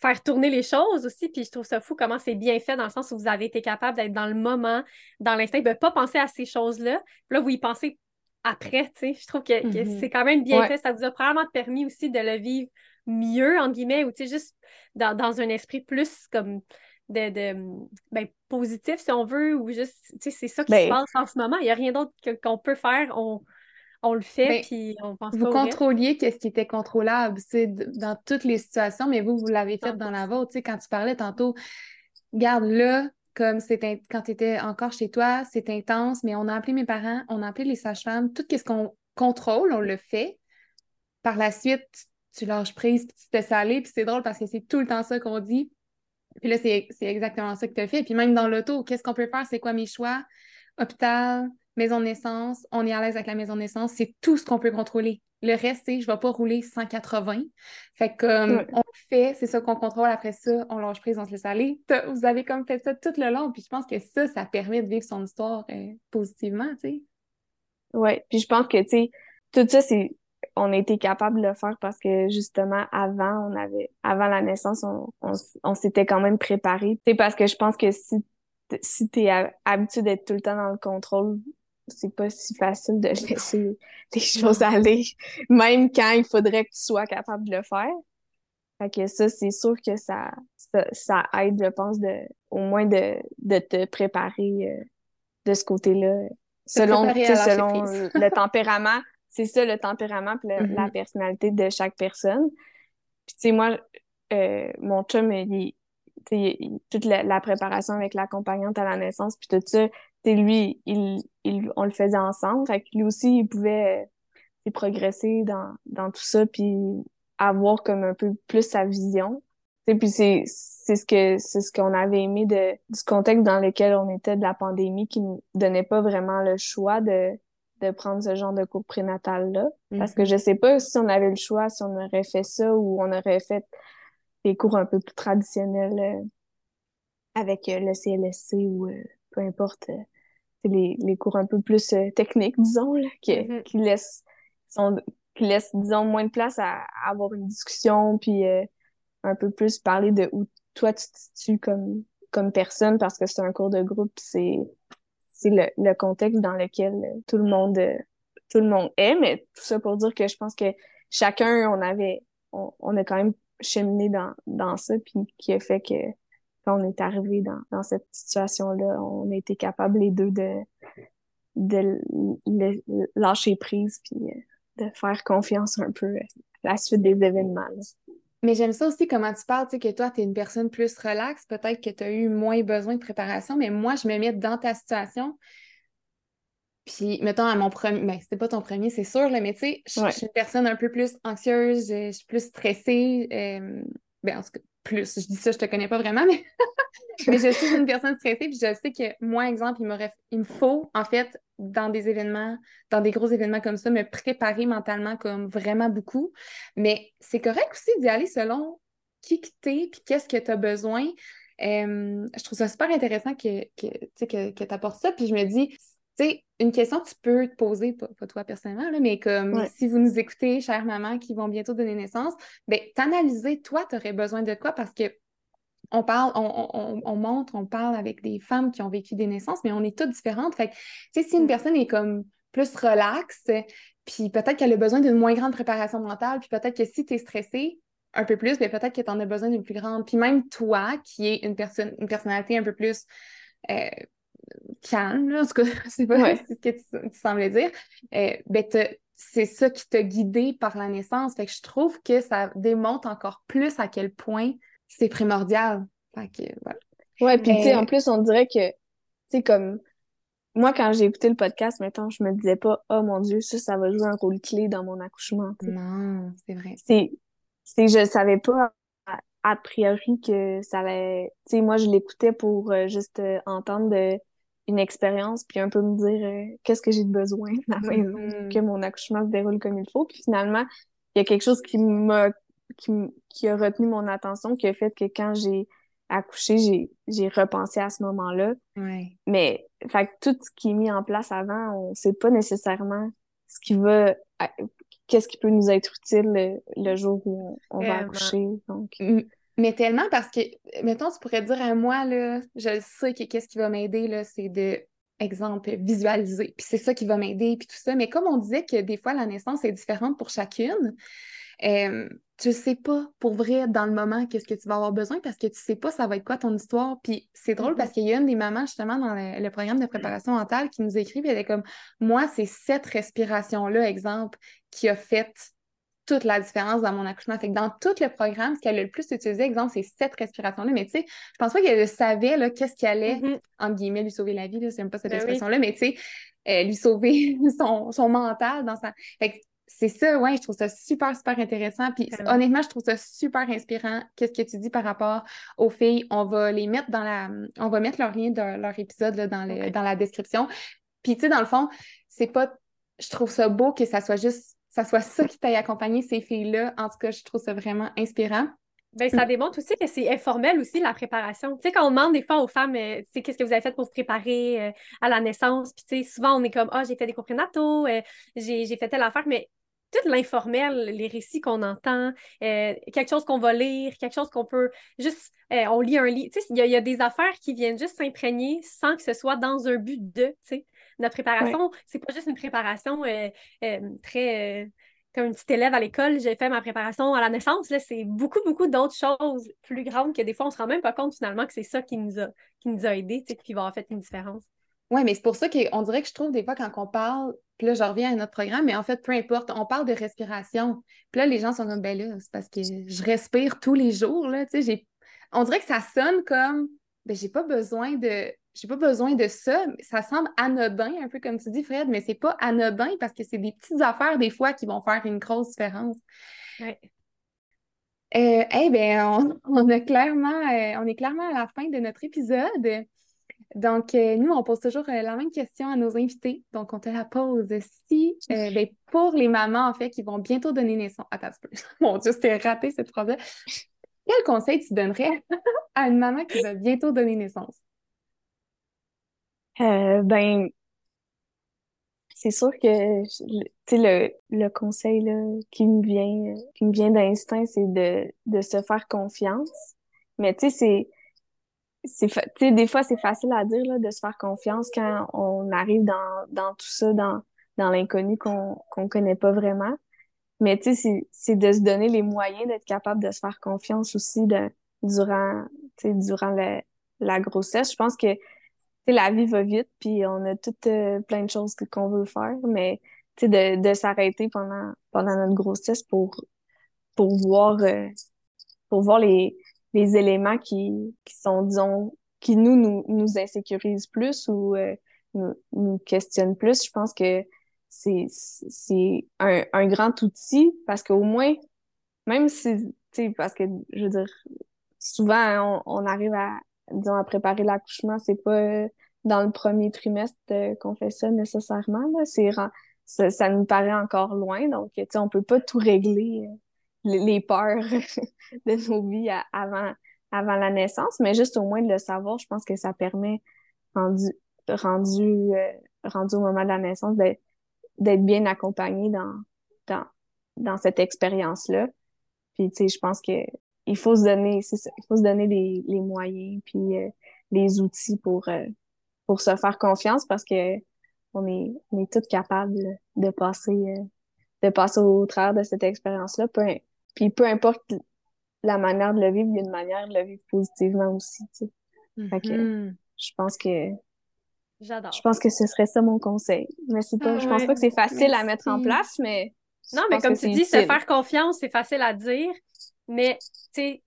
faire tourner les choses aussi. Puis je trouve ça fou comment c'est bien fait dans le sens où vous avez été capable d'être dans le moment, dans l'instinct, de ne pas penser à ces choses-là. Puis là, vous y pensez après, tu sais. Je trouve que, mm-hmm. c'est quand même bien fait. Ça vous a probablement permis aussi de le vivre mieux, en guillemets, ou tu sais, juste dans, dans, un esprit plus comme de, de ben, positif, si on veut, ou juste, tu sais, c'est ça qui ben se passe en ce moment. Il n'y a rien d'autre qu'on peut faire. On, on le fait, ben, puis on pense Vous contrôliez qu'est-ce qui était contrôlable, c'est dans toutes les situations, mais vous, vous l'avez fait dans la vôtre. quand tu parlais tantôt, garde là, comme c'était quand tu étais encore chez toi, c'est intense, mais on a appelé mes parents, on a appelé les sages-femmes, tout ce qu'on contrôle, on le fait. Par la suite, tu lâches prise, puis tu te salé, puis c'est drôle parce que c'est tout le temps ça qu'on dit. Puis là, c'est exactement ça que tu as fait. Puis même dans l'auto, qu'est-ce qu'on peut faire? C'est quoi mes choix? Hôpital, maison de naissance, on est à l'aise avec la maison de naissance, c'est tout ce qu'on peut contrôler. Le reste, c'est je ne vais pas rouler 180. Fait que on le fait, c'est ça qu'on contrôle. Après ça, on lâche prise, on se laisse aller. Vous avez comme fait ça tout le long. Puis je pense que ça, ça permet de vivre son histoire euh, positivement, tu sais. Oui, puis je pense que, tu sais, tout ça, c'est on a été capable de le faire parce que justement avant on avait avant la naissance on, on, s'était quand même préparé c'est parce que je pense que si si tu es habitué d'être tout le temps dans le contrôle c'est pas si facile de laisser les choses aller, même quand il faudrait que tu sois capable de le faire. Fait que ça, c'est sûr que ça, ça, aide, je pense, de, au moins de, de te préparer euh, de ce côté-là. Selon, selon le tempérament, c'est ça, le tempérament et la mm-hmm. personnalité de chaque personne. Puis, tu sais, moi, euh, mon chum, il, toute la, la, préparation avec l'accompagnante à la naissance, puis tout ça, lui, il, il, on le faisait ensemble. Fait que lui aussi, il pouvait euh, progresser dans, dans tout ça, puis avoir comme un peu plus sa vision. Et puis c'est ce que c'est ce qu'on avait aimé de, du contexte dans lequel on était de la pandémie qui nous donnait pas vraiment le choix de, de prendre ce genre de cours prénatal-là. Parce que mm-hmm. je sais pas si on avait le choix, si on aurait fait ça ou on aurait fait des cours un peu plus traditionnels euh, avec euh, le CLSC ou peu importe les, les cours un peu plus euh, techniques, disons, là, qui, mm-hmm. qui, laissent, sont, qui laissent, disons, moins de place à, avoir une discussion, puis euh, un peu plus parler de où toi tu te situes comme, comme personne, parce que c'est un cours de groupe, c'est c'est le, le contexte dans lequel tout le monde tout le monde est, mais tout ça pour dire que je pense que chacun, on avait, on, on a quand même cheminé dans, dans ça, puis qui a fait que quand on est arrivé dans, dans cette situation-là, on a été capable les deux de, de lâcher prise puis euh, de faire confiance un peu à la suite des événements. Mais j'aime ça aussi comment tu parles, tu sais, que toi, tu es une personne plus relaxe, peut-être que tu as eu moins besoin de préparation, mais moi, je me mets dans ta situation. Puis, mettons, à mon premier, ben, c'était pas ton premier, c'est sûr, là, mais tu sais, je suis une personne un peu plus anxieuse, je, suis plus stressée. Euh, ben, en tout cas, plus, je dis ça, je te connais pas vraiment, mais, mais je suis une personne stressée, puis je sais que moi, exemple, il, il me faut, en fait, dans des événements, dans des gros événements comme ça, me préparer mentalement comme vraiment beaucoup. Mais c'est correct aussi d'y aller selon qui que t'es, puis qu'est-ce que tu as besoin. je trouve ça super intéressant que, que, que, que tu apportes ça. Puis je me dis, tu sais, une question que tu peux te poser, pas, toi personnellement, mais comme si vous nous écoutez, chère maman, qui vont bientôt donner naissance, bien, t'analyser, toi, tu aurais besoin de quoi? Parce que on parle, on, montre, on parle avec des femmes qui ont vécu des naissances, mais on est toutes différentes. Fait tu sais, si une personne est comme plus relaxe, puis peut-être qu'elle a besoin d'une moins grande préparation mentale, puis peut-être que si tu es stressé un peu plus, mais ben, peut-être que tu en as besoin d'une plus grande. Puis même toi, qui es une personne, une personnalité un peu plus euh, calme, en tout cas, c'est pas ce que tu, semblais dire, euh, ben c'est ça qui t'a guidé par la naissance. Fait que je trouve que ça démontre encore plus à quel point c'est primordial. Fait que, voilà. Ouais, puis tu sais, en plus, on dirait que, tu sais, comme, moi, quand j'ai écouté le podcast, maintenant, je me disais pas, oh mon Dieu, ça, ça va jouer un rôle clé dans mon accouchement. Non, c'est vrai. C'est, c'est, je savais pas a, priori que ça allait, tu sais, moi, je l'écoutais pour euh, juste euh, entendre une expérience, puis un peu me dire euh, qu'est-ce que j'ai de besoin la maison, mm-hmm. que mon accouchement se déroule comme il faut. Puis finalement, il y a quelque chose qui m'a qui, a retenu mon attention, qui a fait que quand j'ai accouché, j'ai repensé à ce moment-là. Mais fait tout ce qui est mis en place avant, on sait pas nécessairement ce qui va qu'est-ce qui peut nous être utile le, jour où on, va accoucher. Donc. Mais tellement parce que, mettons, tu pourrais dire à moi, là, je sais que qu'est-ce qui va m'aider, là, c'est de, exemple, visualiser. Puis c'est ça qui va m'aider, puis tout ça. Mais comme on disait que des fois, la naissance est différente pour chacune, euh, tu sais pas pour vrai dans le moment qu'est-ce que tu vas avoir besoin parce que tu sais pas ça va être quoi ton histoire. Puis c'est drôle parce mm-hmm. qu'il y a une des mamans justement dans le, programme de préparation mentale qui nous écrit, elle est comme moi, c'est cette respiration-là, exemple, qui a fait toute la différence dans mon accouchement. Fait que dans tout le programme, ce qu'elle a le plus utilisé, exemple, c'est cette respiration-là. Mais tu sais, je pense pas qu'elle savait qu'est-ce qui allait, mm-hmm. entre guillemets, lui sauver la vie, c'est même pas cette ben expression-là, mais tu sais, euh, lui sauver son, son, mental dans sa. Fait que c'est ça, ouais, je trouve ça super, super intéressant. Puis honnêtement, je trouve ça super inspirant. Qu'est-ce que tu dis par rapport aux filles? On va les mettre dans la. On va mettre leur lien de leur épisode dans, le, dans la description. Puis tu sais, dans le fond, c'est pas. Je trouve ça beau que ça soit juste. Ça soit ça qui t'aille accompagner ces filles-là. En tout cas, je trouve ça vraiment inspirant. Ben, ça démontre aussi que c'est informel aussi la préparation. Tu sais, quand on demande des fois aux femmes, euh, tu sais, qu'est-ce que vous avez fait pour vous préparer euh, à la naissance, puis tu sais, souvent on est comme, ah, j'ai fait des comprénataux, euh, j'ai fait telle affaire, mais tout l'informel, les récits qu'on entend, euh, quelque chose qu'on va lire, quelque chose qu'on peut juste, euh, on lit un livre. Tu sais, il y, a des affaires qui viennent juste s'imprégner sans que ce soit dans un but de, tu sais. Notre préparation, c'est pas juste une préparation euh, très comme un petit élève à l'école, j'ai fait ma préparation à la naissance. Là, c'est beaucoup, beaucoup d'autres choses plus grandes que des fois, on se rend même pas compte finalement que c'est ça qui nous a, qui nous a aidés, qui va avoir fait une différence. Oui, mais c'est pour ça qu'on dirait que je trouve des fois quand on parle, puis là, je reviens à notre programme, mais en fait, peu importe, on parle de respiration. Puis là, les gens sont comme, ben là, c'est parce que je respire tous les jours, là, tu sais, on dirait que ça sonne comme, ben j'ai pas besoin de, j'ai pas besoin de ça. Ça semble anodin, un peu comme tu dis, Fred, mais c'est pas anodin parce que c'est des petites affaires, des fois, qui vont faire une grosse différence. Oui. Euh, eh bien, on, a clairement, euh, on est clairement à la fin de notre épisode. Donc, euh, nous, on pose toujours euh, la même question à nos invités. Donc, on te la pose. Si, ben, pour les mamans, en fait, qui vont bientôt donner naissance. Attends, mon Dieu, c'était raté cette phrase-là. Quel conseil tu donnerais à une maman qui va bientôt donner naissance? Ben, c'est sûr que le, le conseil qui me vient, qui me vient d'instinct, c'est de, de se faire confiance. Mais tu sais, c'est c'est des fois c'est facile à dire là, de se faire confiance quand on arrive dans, dans tout ça dans, dans l'inconnu qu'on qu'on connaît pas vraiment mais tu sais c'est de se donner les moyens d'être capable de se faire confiance aussi de, durant durant la, la grossesse je pense que la vie va vite puis on a toutes euh, plein de choses qu'on veut faire mais de, de s'arrêter pendant pendant notre grossesse pour pour voir euh, pour voir les, les éléments qui, qui sont, disons, qui nous, nous, nous insécurisent plus ou euh, nous, nous questionnent plus. Je pense que c'est, c'est un, un grand outil parce qu'au moins, même si, tu sais, parce que, je veux dire, souvent, on, on arrive à, disons, à préparer l'accouchement, c'est pas dans le premier trimestre euh, qu'on fait ça nécessairement, là. Ça, nous paraît encore loin, donc, tu sais, on peut pas tout régler, euh, les, peurs de nos vies avant, avant la naissance, mais juste au moins de le savoir, je pense que ça permet, rendu, rendu, euh, rendu au moment de la naissance, d'être bien accompagné dans, dans, dans cette expérience-là. Puis, tu sais, je pense que il faut se donner, c'est ça, il faut se donner les, les moyens puis euh, les outils pour, euh, pour se faire confiance parce que on est, on est toutes capables de passer, de passer au travers de cette expérience-là. Puis peu importe la manière de le vivre, il y a une manière de le vivre positivement aussi, tu sais. Fait que mm-hmm. je pense que J'adore. Je pense que ce serait ça mon conseil. Mais c'est pas, je pense pas que c'est facile à mettre en place, mais. Non, mais comme tu dis, se faire confiance, c'est facile à dire, mais tu sais,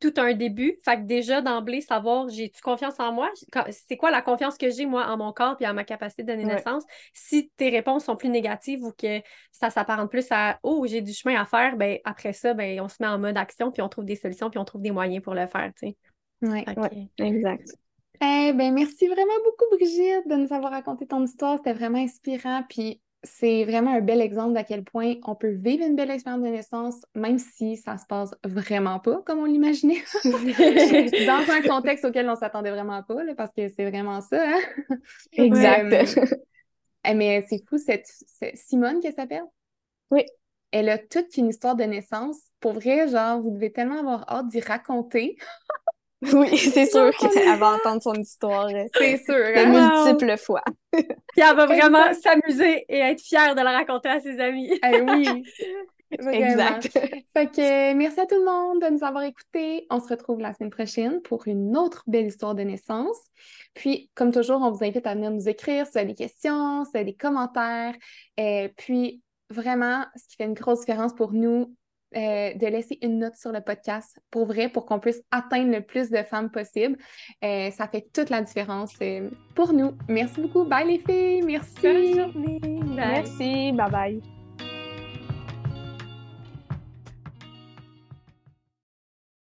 tout un début. Fait que déjà, d'emblée, savoir j'ai-tu confiance en moi? C'est quoi la confiance que j'ai, moi, en mon corps et en ma capacité de donner naissance? Si tes réponses sont plus négatives ou que ça s'apparente plus à Oh, j'ai du chemin à faire, ben après ça, ben, on se met en mode action, puis on trouve des solutions, puis on trouve des moyens pour le faire, tu sais. Oui, exact. Eh ben, merci vraiment beaucoup, Brigitte, de nous avoir raconté ton histoire. C'était vraiment inspirant. Puis c'est vraiment un bel exemple d'à quel point on peut vivre une belle expérience de naissance, même si ça se passe vraiment pas comme on l'imaginait. Dans un contexte auquel on s'attendait vraiment pas, parce que c'est vraiment ça. Hein? Exact. Eh, mais c'est fou, cette, Simone, qu'elle s'appelle? Oui. Elle a toute une histoire de naissance. Pour vrai, genre, vous devez tellement avoir hâte d'y raconter. Oui, c'est sûr qu'elle va entendre son histoire. Euh, c'est sûr. De hein? multiples fois. Puis elle va vraiment s'amuser et être fière de la raconter à ses amis. Eh oui. Exact. Fait que merci à tout le monde de nous avoir écoutés. On se retrouve la semaine prochaine pour une autre belle histoire de naissance. Puis, comme toujours, on vous invite à venir nous écrire si vous avez des questions, si vous avez des commentaires. Et puis, vraiment, ce qui fait une grosse différence pour nous, euh, de laisser une note sur le podcast pour vrai, pour qu'on puisse atteindre le plus de femmes possible. Euh, ça fait toute la différence euh, pour nous. Merci beaucoup. Bye les filles. Merci. Bonne journée. Merci. Bye bye.